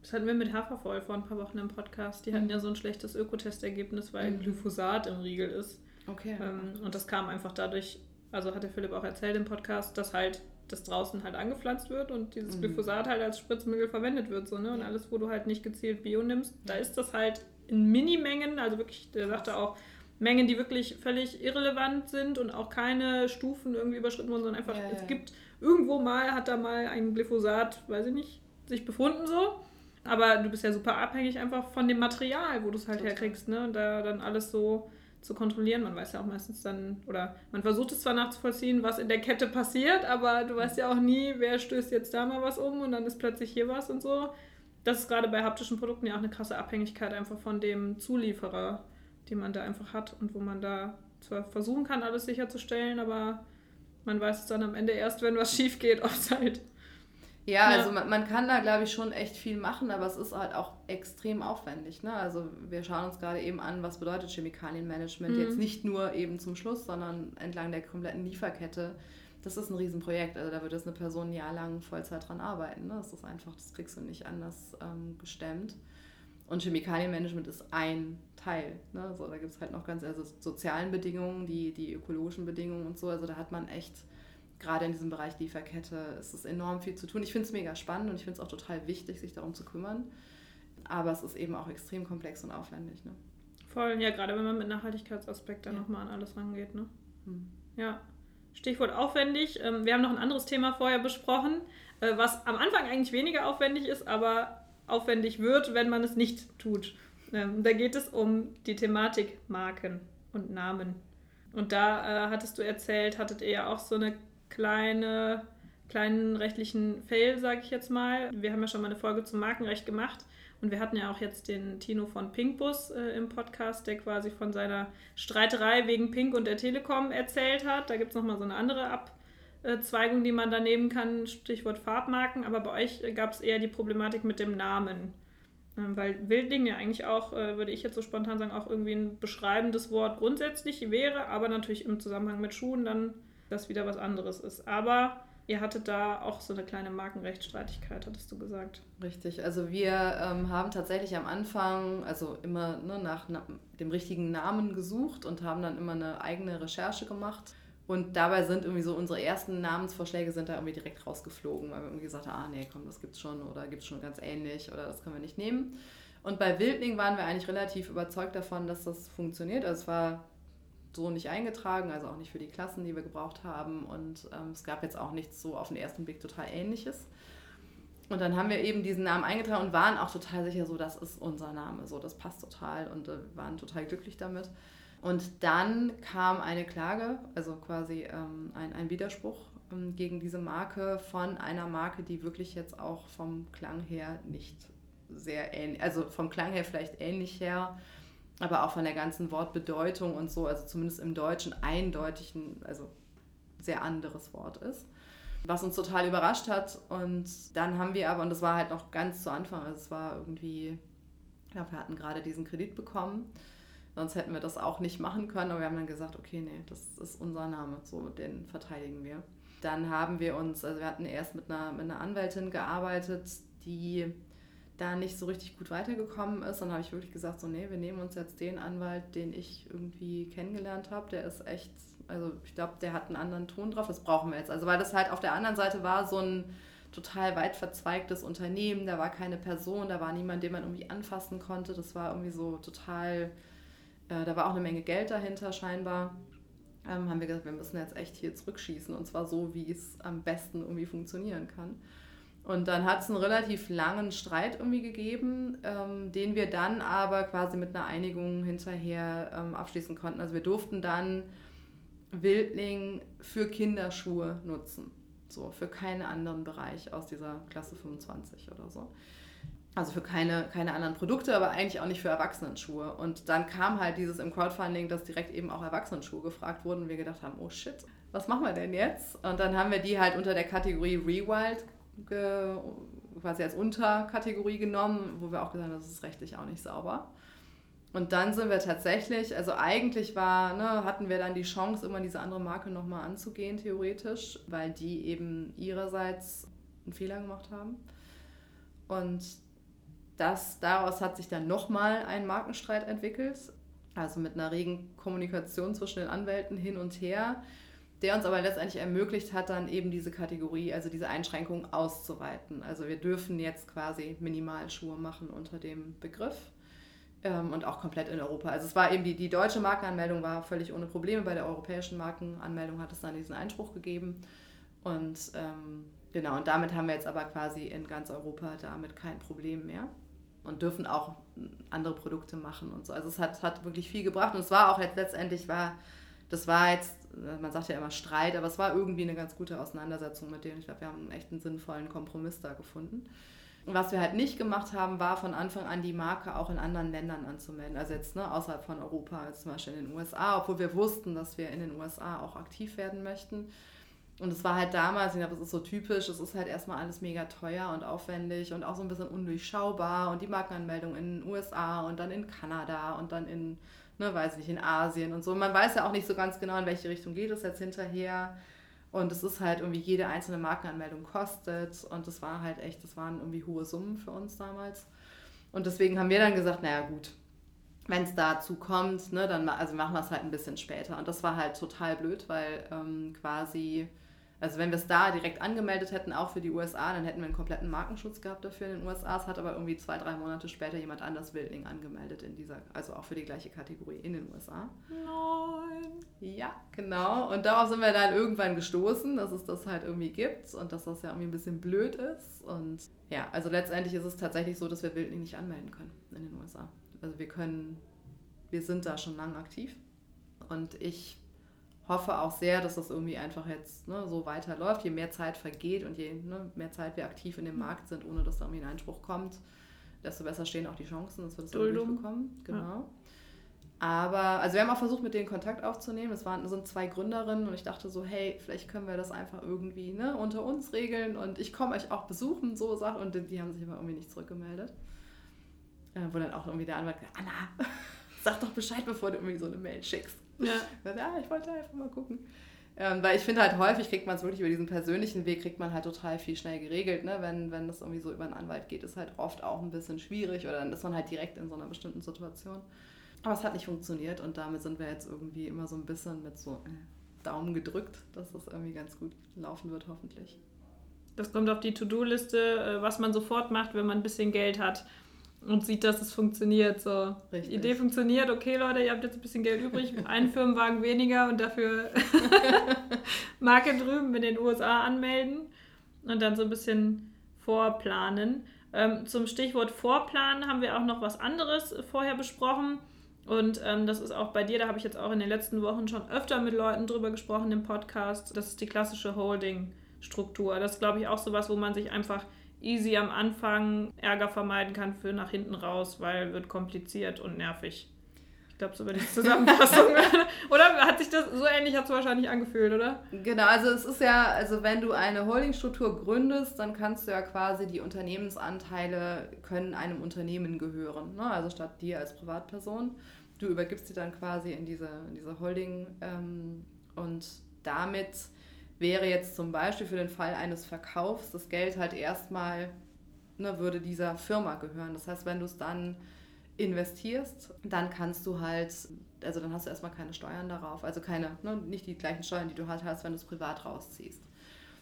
Das hatten wir mit Hafervoll vor ein paar Wochen im Podcast. Die hatten mhm. ja so ein schlechtes Ökotestergebnis, weil mhm. Glyphosat im Riegel ist. Okay. Ähm, und das kam einfach dadurch, also hat der Philipp auch erzählt im Podcast, dass halt das draußen halt angepflanzt wird und dieses mhm. Glyphosat halt als Spritzmittel verwendet wird. So, ne? Und alles, wo du halt nicht gezielt Bio nimmst, da ist das halt in Minimengen, also wirklich, der sagte auch, Mengen, die wirklich völlig irrelevant sind und auch keine Stufen irgendwie überschritten wurden, sondern einfach, ja, ja. es gibt irgendwo mal, hat da mal ein Glyphosat, weiß ich nicht, sich befunden so. Aber du bist ja super abhängig einfach von dem Material, wo du es halt Total. herkriegst, ne? Und da dann alles so zu kontrollieren. Man weiß ja auch meistens dann, oder man versucht es zwar nachzuvollziehen, was in der Kette passiert, aber du weißt ja auch nie, wer stößt jetzt da mal was um und dann ist plötzlich hier was und so. Das ist gerade bei haptischen Produkten ja auch eine krasse Abhängigkeit einfach von dem Zulieferer, den man da einfach hat und wo man da zwar versuchen kann, alles sicherzustellen, aber man weiß es dann am Ende erst, wenn was (laughs) schief geht, ob es halt ja, ja, also man, man kann da, glaube ich, schon echt viel machen, aber es ist halt auch extrem aufwendig. Ne? Also wir schauen uns gerade eben an, was bedeutet Chemikalienmanagement mhm. jetzt nicht nur eben zum Schluss, sondern entlang der kompletten Lieferkette. Das ist ein Riesenprojekt. Also da wird jetzt eine Person ein Jahr lang Vollzeit dran arbeiten. Ne? Das ist einfach, das kriegst du nicht anders ähm, gestemmt. Und Chemikalienmanagement ist ein Teil. Ne? So, da gibt es halt noch ganz also sozialen Bedingungen, die, die ökologischen Bedingungen und so. Also da hat man echt gerade in diesem Bereich Lieferkette ist es enorm viel zu tun. Ich finde es mega spannend und ich finde es auch total wichtig, sich darum zu kümmern. Aber es ist eben auch extrem komplex und aufwendig. Ne? Voll, ja, gerade wenn man mit Nachhaltigkeitsaspekt dann ja. nochmal an alles rangeht. Ne? Hm. Ja, Stichwort aufwendig. Ähm, wir haben noch ein anderes Thema vorher besprochen, äh, was am Anfang eigentlich weniger aufwendig ist, aber aufwendig wird, wenn man es nicht tut. Ähm, da geht es um die Thematik Marken und Namen. Und da äh, hattest du erzählt, hattet ihr ja auch so eine kleine, kleinen rechtlichen Fail, sage ich jetzt mal. Wir haben ja schon mal eine Folge zum Markenrecht gemacht und wir hatten ja auch jetzt den Tino von Pinkbus äh, im Podcast, der quasi von seiner Streiterei wegen Pink und der Telekom erzählt hat. Da gibt es nochmal so eine andere Abzweigung, die man da nehmen kann, Stichwort Farbmarken. Aber bei euch gab es eher die Problematik mit dem Namen. Ähm, weil Wildling ja eigentlich auch, äh, würde ich jetzt so spontan sagen, auch irgendwie ein beschreibendes Wort grundsätzlich wäre, aber natürlich im Zusammenhang mit Schuhen dann das wieder was anderes ist. Aber ihr hattet da auch so eine kleine Markenrechtsstreitigkeit, hattest du gesagt. Richtig, also wir ähm, haben tatsächlich am Anfang, also immer ne, nach na, dem richtigen Namen gesucht und haben dann immer eine eigene Recherche gemacht. Und dabei sind irgendwie so unsere ersten Namensvorschläge sind da irgendwie direkt rausgeflogen, weil wir irgendwie gesagt haben, ah nee, komm, das gibt's schon oder gibt's schon ganz ähnlich oder das können wir nicht nehmen. Und bei Wildling waren wir eigentlich relativ überzeugt davon, dass das funktioniert. Also es war so nicht eingetragen, also auch nicht für die Klassen, die wir gebraucht haben. Und ähm, es gab jetzt auch nichts so auf den ersten Blick total ähnliches. Und dann haben wir eben diesen Namen eingetragen und waren auch total sicher, so das ist unser Name, so das passt total und äh, waren total glücklich damit. Und dann kam eine Klage, also quasi ähm, ein, ein Widerspruch ähm, gegen diese Marke von einer Marke, die wirklich jetzt auch vom Klang her nicht sehr ähnlich, also vom Klang her vielleicht ähnlich her, aber auch von der ganzen Wortbedeutung und so, also zumindest im Deutschen eindeutig ein, also sehr anderes Wort ist. Was uns total überrascht hat. Und dann haben wir aber, und das war halt noch ganz zu Anfang, also es war irgendwie, ich glaube, wir hatten gerade diesen Kredit bekommen. Sonst hätten wir das auch nicht machen können, aber wir haben dann gesagt, okay, nee, das ist unser Name, so den verteidigen wir. Dann haben wir uns, also wir hatten erst mit einer, mit einer Anwältin gearbeitet, die da nicht so richtig gut weitergekommen ist, dann habe ich wirklich gesagt, so nee, wir nehmen uns jetzt den Anwalt, den ich irgendwie kennengelernt habe. Der ist echt, also ich glaube, der hat einen anderen Ton drauf, das brauchen wir jetzt. Also weil das halt auf der anderen Seite war so ein total weit verzweigtes Unternehmen, da war keine Person, da war niemand, den man irgendwie anfassen konnte. Das war irgendwie so total, äh, da war auch eine Menge Geld dahinter scheinbar. Ähm, haben wir gesagt, wir müssen jetzt echt hier zurückschießen und zwar so, wie es am besten irgendwie funktionieren kann. Und dann hat es einen relativ langen Streit irgendwie gegeben, ähm, den wir dann aber quasi mit einer Einigung hinterher ähm, abschließen konnten. Also wir durften dann Wildling für Kinderschuhe nutzen. So, für keinen anderen Bereich aus dieser Klasse 25 oder so. Also für keine, keine anderen Produkte, aber eigentlich auch nicht für Erwachsenenschuhe. Und dann kam halt dieses im Crowdfunding, dass direkt eben auch Erwachsenenschuhe gefragt wurden und wir gedacht haben, oh shit, was machen wir denn jetzt? Und dann haben wir die halt unter der Kategorie Rewild quasi als Unterkategorie genommen, wo wir auch gesagt haben, das ist rechtlich auch nicht sauber. Und dann sind wir tatsächlich, also eigentlich war, ne, hatten wir dann die Chance, immer diese andere Marke nochmal anzugehen, theoretisch, weil die eben ihrerseits einen Fehler gemacht haben. Und das, daraus hat sich dann nochmal ein Markenstreit entwickelt, also mit einer regen Kommunikation zwischen den Anwälten hin und her der uns aber letztendlich ermöglicht hat, dann eben diese Kategorie, also diese Einschränkung auszuweiten. Also wir dürfen jetzt quasi Minimalschuhe machen unter dem Begriff ähm, und auch komplett in Europa. Also es war eben die, die deutsche Markenanmeldung war völlig ohne Probleme. Bei der europäischen Markenanmeldung hat es dann diesen Einspruch gegeben. Und ähm, genau, und damit haben wir jetzt aber quasi in ganz Europa damit kein Problem mehr und dürfen auch andere Produkte machen und so. Also es hat, hat wirklich viel gebracht und es war auch jetzt letztendlich war das war jetzt, man sagt ja immer Streit, aber es war irgendwie eine ganz gute Auseinandersetzung mit denen. Ich glaube, wir haben einen echt einen sinnvollen Kompromiss da gefunden. Und was wir halt nicht gemacht haben, war von Anfang an die Marke auch in anderen Ländern anzumelden. Also jetzt ne, außerhalb von Europa, als zum Beispiel in den USA, obwohl wir wussten, dass wir in den USA auch aktiv werden möchten. Und es war halt damals, ich glaube, es ist so typisch, es ist halt erstmal alles mega teuer und aufwendig und auch so ein bisschen undurchschaubar. Und die Markenanmeldung in den USA und dann in Kanada und dann in ne, weiß nicht, in Asien und so. Man weiß ja auch nicht so ganz genau, in welche Richtung geht es jetzt hinterher. Und es ist halt irgendwie, jede einzelne Markenanmeldung kostet. Und das war halt echt, das waren irgendwie hohe Summen für uns damals. Und deswegen haben wir dann gesagt, naja gut, wenn es dazu kommt, ne, dann also machen wir es halt ein bisschen später. Und das war halt total blöd, weil ähm, quasi also wenn wir es da direkt angemeldet hätten, auch für die USA, dann hätten wir einen kompletten Markenschutz gehabt dafür in den USA. Es hat aber irgendwie zwei, drei Monate später jemand anders Wildling angemeldet in dieser, also auch für die gleiche Kategorie in den USA. Nein. Ja, genau. Und darauf sind wir dann irgendwann gestoßen, dass es das halt irgendwie gibt und dass das ja irgendwie ein bisschen blöd ist. Und ja, also letztendlich ist es tatsächlich so, dass wir Wildling nicht anmelden können in den USA. Also wir können, wir sind da schon lange aktiv. Und ich hoffe auch sehr, dass das irgendwie einfach jetzt ne, so weiterläuft. Je mehr Zeit vergeht und je ne, mehr Zeit wir aktiv in dem mhm. Markt sind, ohne dass da irgendwie ein Einspruch kommt, desto besser stehen auch die Chancen, dass wir das durchbekommen. Genau. Ja. Aber, also wir haben auch versucht, mit denen Kontakt aufzunehmen. Es waren, sind zwei Gründerinnen und ich dachte so, hey, vielleicht können wir das einfach irgendwie ne, unter uns regeln und ich komme euch auch besuchen, so Sachen. Und die haben sich aber irgendwie nicht zurückgemeldet. Äh, wo dann auch irgendwie der Anwalt gesagt Anna, (laughs) sag doch Bescheid, bevor du irgendwie so eine Mail schickst. Ja. (laughs) ja, ich wollte einfach mal gucken. Ähm, weil ich finde halt häufig kriegt man es wirklich über diesen persönlichen Weg, kriegt man halt total viel schnell geregelt. Ne? Wenn, wenn das irgendwie so über einen Anwalt geht, ist halt oft auch ein bisschen schwierig oder dann ist man halt direkt in so einer bestimmten Situation. Aber es hat nicht funktioniert und damit sind wir jetzt irgendwie immer so ein bisschen mit so äh, Daumen gedrückt, dass das irgendwie ganz gut laufen wird, hoffentlich. Das kommt auf die To-Do-Liste, äh, was man sofort macht, wenn man ein bisschen Geld hat und sieht, dass es funktioniert. So. Richtig. Die Idee funktioniert, okay Leute, ihr habt jetzt ein bisschen Geld übrig, (laughs) einen Firmenwagen weniger und dafür (laughs) Marke drüben in den USA anmelden und dann so ein bisschen vorplanen. Ähm, zum Stichwort Vorplanen haben wir auch noch was anderes vorher besprochen. Und ähm, das ist auch bei dir, da habe ich jetzt auch in den letzten Wochen schon öfter mit Leuten drüber gesprochen im Podcast. Das ist die klassische Holding-Struktur. Das ist, glaube ich, auch sowas, wo man sich einfach easy am Anfang Ärger vermeiden kann für nach hinten raus, weil wird kompliziert und nervig. Ich glaube, so wäre die Zusammenfassung. (laughs) oder hat sich das so ähnlich hat es wahrscheinlich angefühlt, oder? Genau, also es ist ja, also wenn du eine Holdingstruktur gründest, dann kannst du ja quasi die Unternehmensanteile können einem Unternehmen gehören. Ne? Also statt dir als Privatperson. Du übergibst sie dann quasi in diese, in diese Holding ähm, und damit wäre jetzt zum Beispiel für den Fall eines Verkaufs das Geld halt erstmal, ne, würde dieser Firma gehören. Das heißt, wenn du es dann investierst, dann kannst du halt, also dann hast du erstmal keine Steuern darauf, also keine, ne, nicht die gleichen Steuern, die du halt hast, wenn du es privat rausziehst.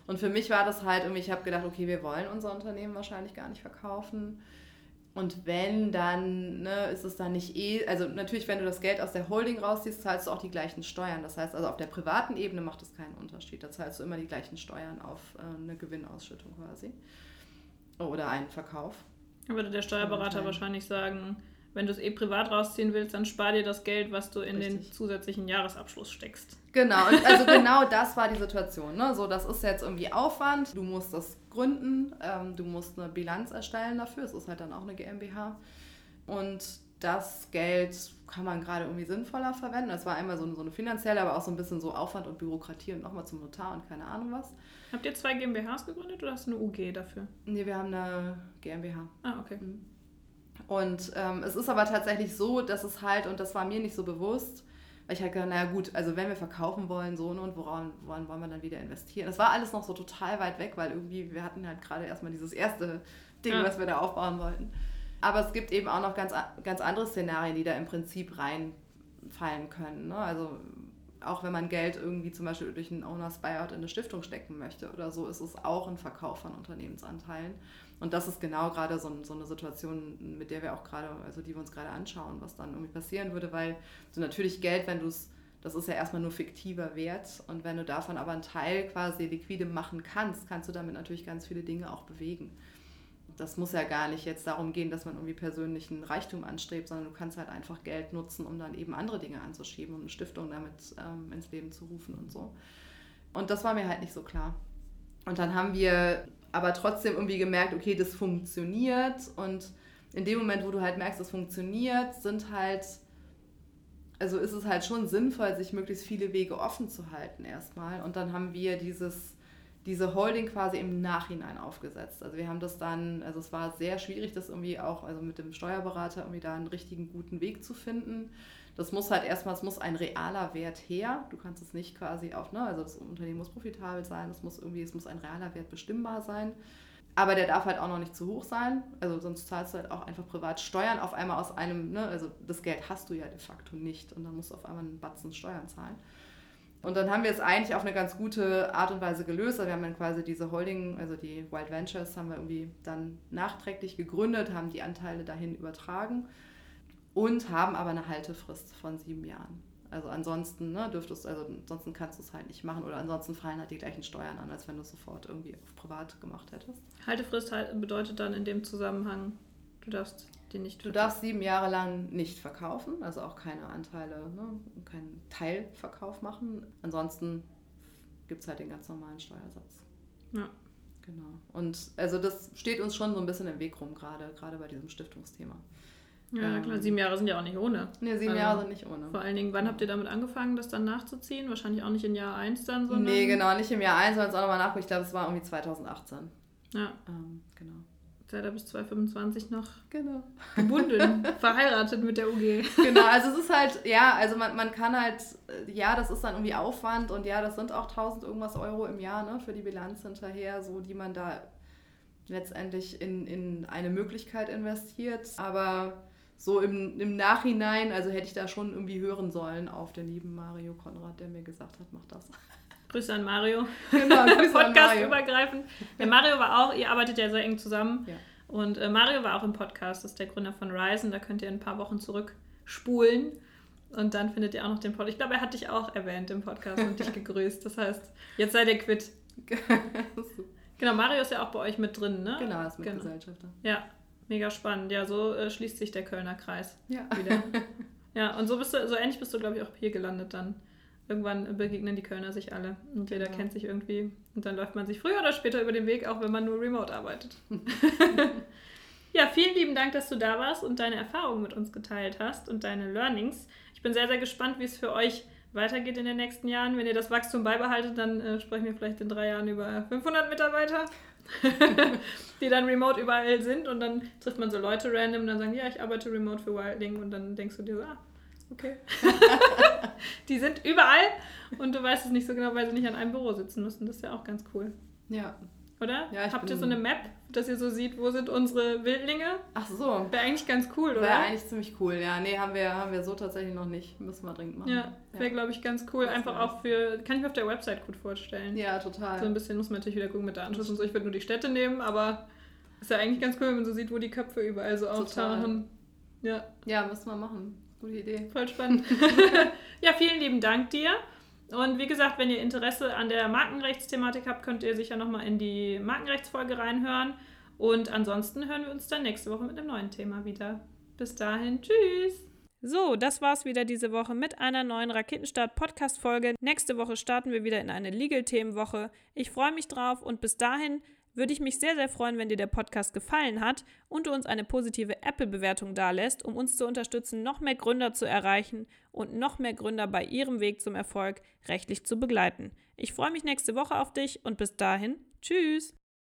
Und für mich war das halt irgendwie, ich habe gedacht, okay, wir wollen unser Unternehmen wahrscheinlich gar nicht verkaufen. Und wenn, dann ne, ist es dann nicht eh, also natürlich, wenn du das Geld aus der Holding rausziehst, zahlst du auch die gleichen Steuern. Das heißt also auf der privaten Ebene macht es keinen Unterschied. Da zahlst du immer die gleichen Steuern auf äh, eine Gewinnausschüttung quasi. Oder einen Verkauf. Würde der Steuerberater wahrscheinlich sagen, wenn du es eh privat rausziehen willst, dann spar dir das Geld, was du in Richtig. den zusätzlichen Jahresabschluss steckst. Genau, also (laughs) genau das war die Situation. Ne? So, das ist jetzt irgendwie Aufwand, du musst das gründen, ähm, du musst eine Bilanz erstellen dafür, es ist halt dann auch eine GmbH. Und das Geld kann man gerade irgendwie sinnvoller verwenden. Das war einmal so eine, so eine finanzielle, aber auch so ein bisschen so Aufwand und Bürokratie und nochmal zum Notar und keine Ahnung was. Habt ihr zwei GmbHs gegründet oder hast du eine UG dafür? Nee, wir haben eine GmbH. Ah, okay. Mhm. Und ähm, es ist aber tatsächlich so, dass es halt, und das war mir nicht so bewusst, weil ich halt gedacht, naja gut, also wenn wir verkaufen wollen, so ne, und woran, woran wollen wir dann wieder investieren? Das war alles noch so total weit weg, weil irgendwie, wir hatten halt gerade erstmal dieses erste Ding, ja. was wir da aufbauen wollten. Aber es gibt eben auch noch ganz, ganz andere Szenarien, die da im Prinzip reinfallen können. Ne? Also auch wenn man Geld irgendwie zum Beispiel durch einen Owners Buyout in eine Stiftung stecken möchte oder so, ist es auch ein Verkauf von Unternehmensanteilen. Und das ist genau gerade so, so, eine Situation, mit der wir auch gerade, also die wir uns gerade anschauen, was dann irgendwie passieren würde, weil so natürlich Geld, wenn du es, das ist ja erstmal nur fiktiver Wert und wenn du davon aber einen Teil quasi liquide machen kannst, kannst du damit natürlich ganz viele Dinge auch bewegen. Das muss ja gar nicht jetzt darum gehen, dass man irgendwie persönlichen Reichtum anstrebt, sondern du kannst halt einfach Geld nutzen, um dann eben andere Dinge anzuschieben und eine Stiftung damit ähm, ins Leben zu rufen und so. Und das war mir halt nicht so klar. Und dann haben wir aber trotzdem irgendwie gemerkt, okay, das funktioniert. Und in dem Moment, wo du halt merkst, es funktioniert, sind halt, also ist es halt schon sinnvoll, sich möglichst viele Wege offen zu halten erstmal. Und dann haben wir dieses, diese Holding quasi im Nachhinein aufgesetzt. Also wir haben das dann, also es war sehr schwierig, das irgendwie auch, also mit dem Steuerberater irgendwie da einen richtigen guten Weg zu finden. Das muss halt erstmal, es muss ein realer Wert her. Du kannst es nicht quasi auf, ne, also das Unternehmen muss profitabel sein, es muss irgendwie, es muss ein realer Wert bestimmbar sein. Aber der darf halt auch noch nicht zu hoch sein. Also sonst zahlst du halt auch einfach privat Steuern auf einmal aus einem, ne, also das Geld hast du ja de facto nicht und dann musst du auf einmal einen Batzen Steuern zahlen. Und dann haben wir es eigentlich auf eine ganz gute Art und Weise gelöst. Also wir haben dann quasi diese Holding, also die Wild Ventures, haben wir irgendwie dann nachträglich gegründet, haben die Anteile dahin übertragen und haben aber eine Haltefrist von sieben Jahren. Also ansonsten ne, dürftest, also ansonsten kannst du es halt nicht machen oder ansonsten fallen halt die gleichen Steuern an, als wenn du es sofort irgendwie auf privat gemacht hättest. Haltefrist halt bedeutet dann in dem Zusammenhang, du darfst die nicht. Du darfst sieben Jahre lang nicht verkaufen, also auch keine Anteile, ne, keinen Teilverkauf machen. Ansonsten gibt es halt den ganz normalen Steuersatz. Ja. Genau. Und also das steht uns schon so ein bisschen im Weg rum, gerade, gerade bei diesem Stiftungsthema. Ja, klar, sieben Jahre sind ja auch nicht ohne. Ne, sieben also, Jahre sind nicht ohne. Vor allen Dingen, wann habt ihr damit angefangen, das dann nachzuziehen? Wahrscheinlich auch nicht in Jahr 1 dann, sondern. Nee, genau, nicht im Jahr 1, sondern es auch nochmal nachgucken. Ich glaube, es war irgendwie 2018. Ja. Ähm, genau. seid ihr bis 2025 noch Genau. gebunden, (laughs) verheiratet mit der UG. Genau, also es ist halt, ja, also man, man kann halt, äh, ja, das ist dann irgendwie Aufwand und ja, das sind auch 1000 irgendwas Euro im Jahr, ne, für die Bilanz hinterher, so die man da letztendlich in, in eine Möglichkeit investiert. Aber so im, im Nachhinein, also hätte ich da schon irgendwie hören sollen auf den lieben Mario Konrad, der mir gesagt hat, mach das. Grüße an Mario. (laughs) Genau, Grüße (laughs) Podcast Mario. übergreifend. Der Mario war auch, ihr arbeitet ja sehr eng zusammen. Ja. Und äh, Mario war auch im Podcast, das ist der Gründer von Ryzen. Da könnt ihr ein paar Wochen zurückspulen. Und dann findet ihr auch noch den Podcast. Ich glaube, er hat dich auch erwähnt im Podcast und dich (laughs) gegrüßt. Das heißt, jetzt seid ihr quitt. Genau, Mario ist ja auch bei euch mit drin, ne? genau, ist mit Genau. Gesellschafter. Ja, mega spannend. Ja, so äh, schließt sich der Kölner Kreis Ja. wieder. (laughs) ja, und so bist du, so ähnlich bist du, glaube ich, auch hier gelandet dann. Irgendwann begegnen die Kölner sich alle und jeder Genau. kennt sich irgendwie und dann läuft man sich früher oder später über den Weg, auch wenn man nur remote arbeitet. (laughs) ja, vielen lieben Dank, dass du da warst und deine Erfahrungen mit uns geteilt hast und deine Learnings. Ich bin sehr, sehr gespannt, wie es für euch weitergeht in den nächsten Jahren. Wenn ihr das Wachstum beibehaltet, dann äh, sprechen wir vielleicht in drei Jahren über 500 Mitarbeiter, (laughs) die dann remote überall sind und dann trifft man so Leute random und dann sagen, ja, ich arbeite remote für Wildling und dann denkst du dir so, ah, okay. (laughs) die sind überall und du weißt es nicht so genau, weil sie nicht an einem Büro sitzen müssen. Das ist ja auch ganz cool, Ja. oder? Ja, ich Habt ihr so eine Map, dass ihr so seht, wo sind unsere Wildlinge? Ach so. Wäre eigentlich ganz cool, oder? Wäre eigentlich ziemlich cool. Ja, nee, haben wir, haben wir so tatsächlich noch nicht. Müssen wir dringend machen. Ja, wäre, glaube ich, ganz cool. Das Einfach auch für, kann ich mir auf der Website gut vorstellen. ja total. So ein bisschen muss man natürlich wieder gucken mit Datenschutz und so. Ich würde nur die Städte nehmen, aber ist ja eigentlich ganz cool, wenn man so sieht, wo die Köpfe überall so Total. auftauchen. Ja, Ja, müssen wir machen. Gute Idee. voll spannend. (laughs) (laughs) ja, vielen lieben Dank dir. Und wie gesagt, wenn ihr Interesse an der Markenrechtsthematik habt, könnt ihr sicher nochmal in die Markenrechtsfolge reinhören. Und ansonsten hören wir uns dann nächste Woche mit einem neuen Thema wieder. Bis dahin, tschüss! So, das war's wieder diese Woche mit einer neuen Raketenstart-Podcast-Folge. Nächste Woche starten wir wieder in eine Legal-Themenwoche. Ich freue mich drauf und bis dahin würde ich mich sehr, sehr freuen, wenn dir der Podcast gefallen hat und du uns eine positive Apple-Bewertung dalässt, um uns zu unterstützen, noch mehr Gründer zu erreichen und noch mehr Gründer bei ihrem Weg zum Erfolg rechtlich zu begleiten. Ich freue mich nächste Woche auf dich und bis dahin, tschüss!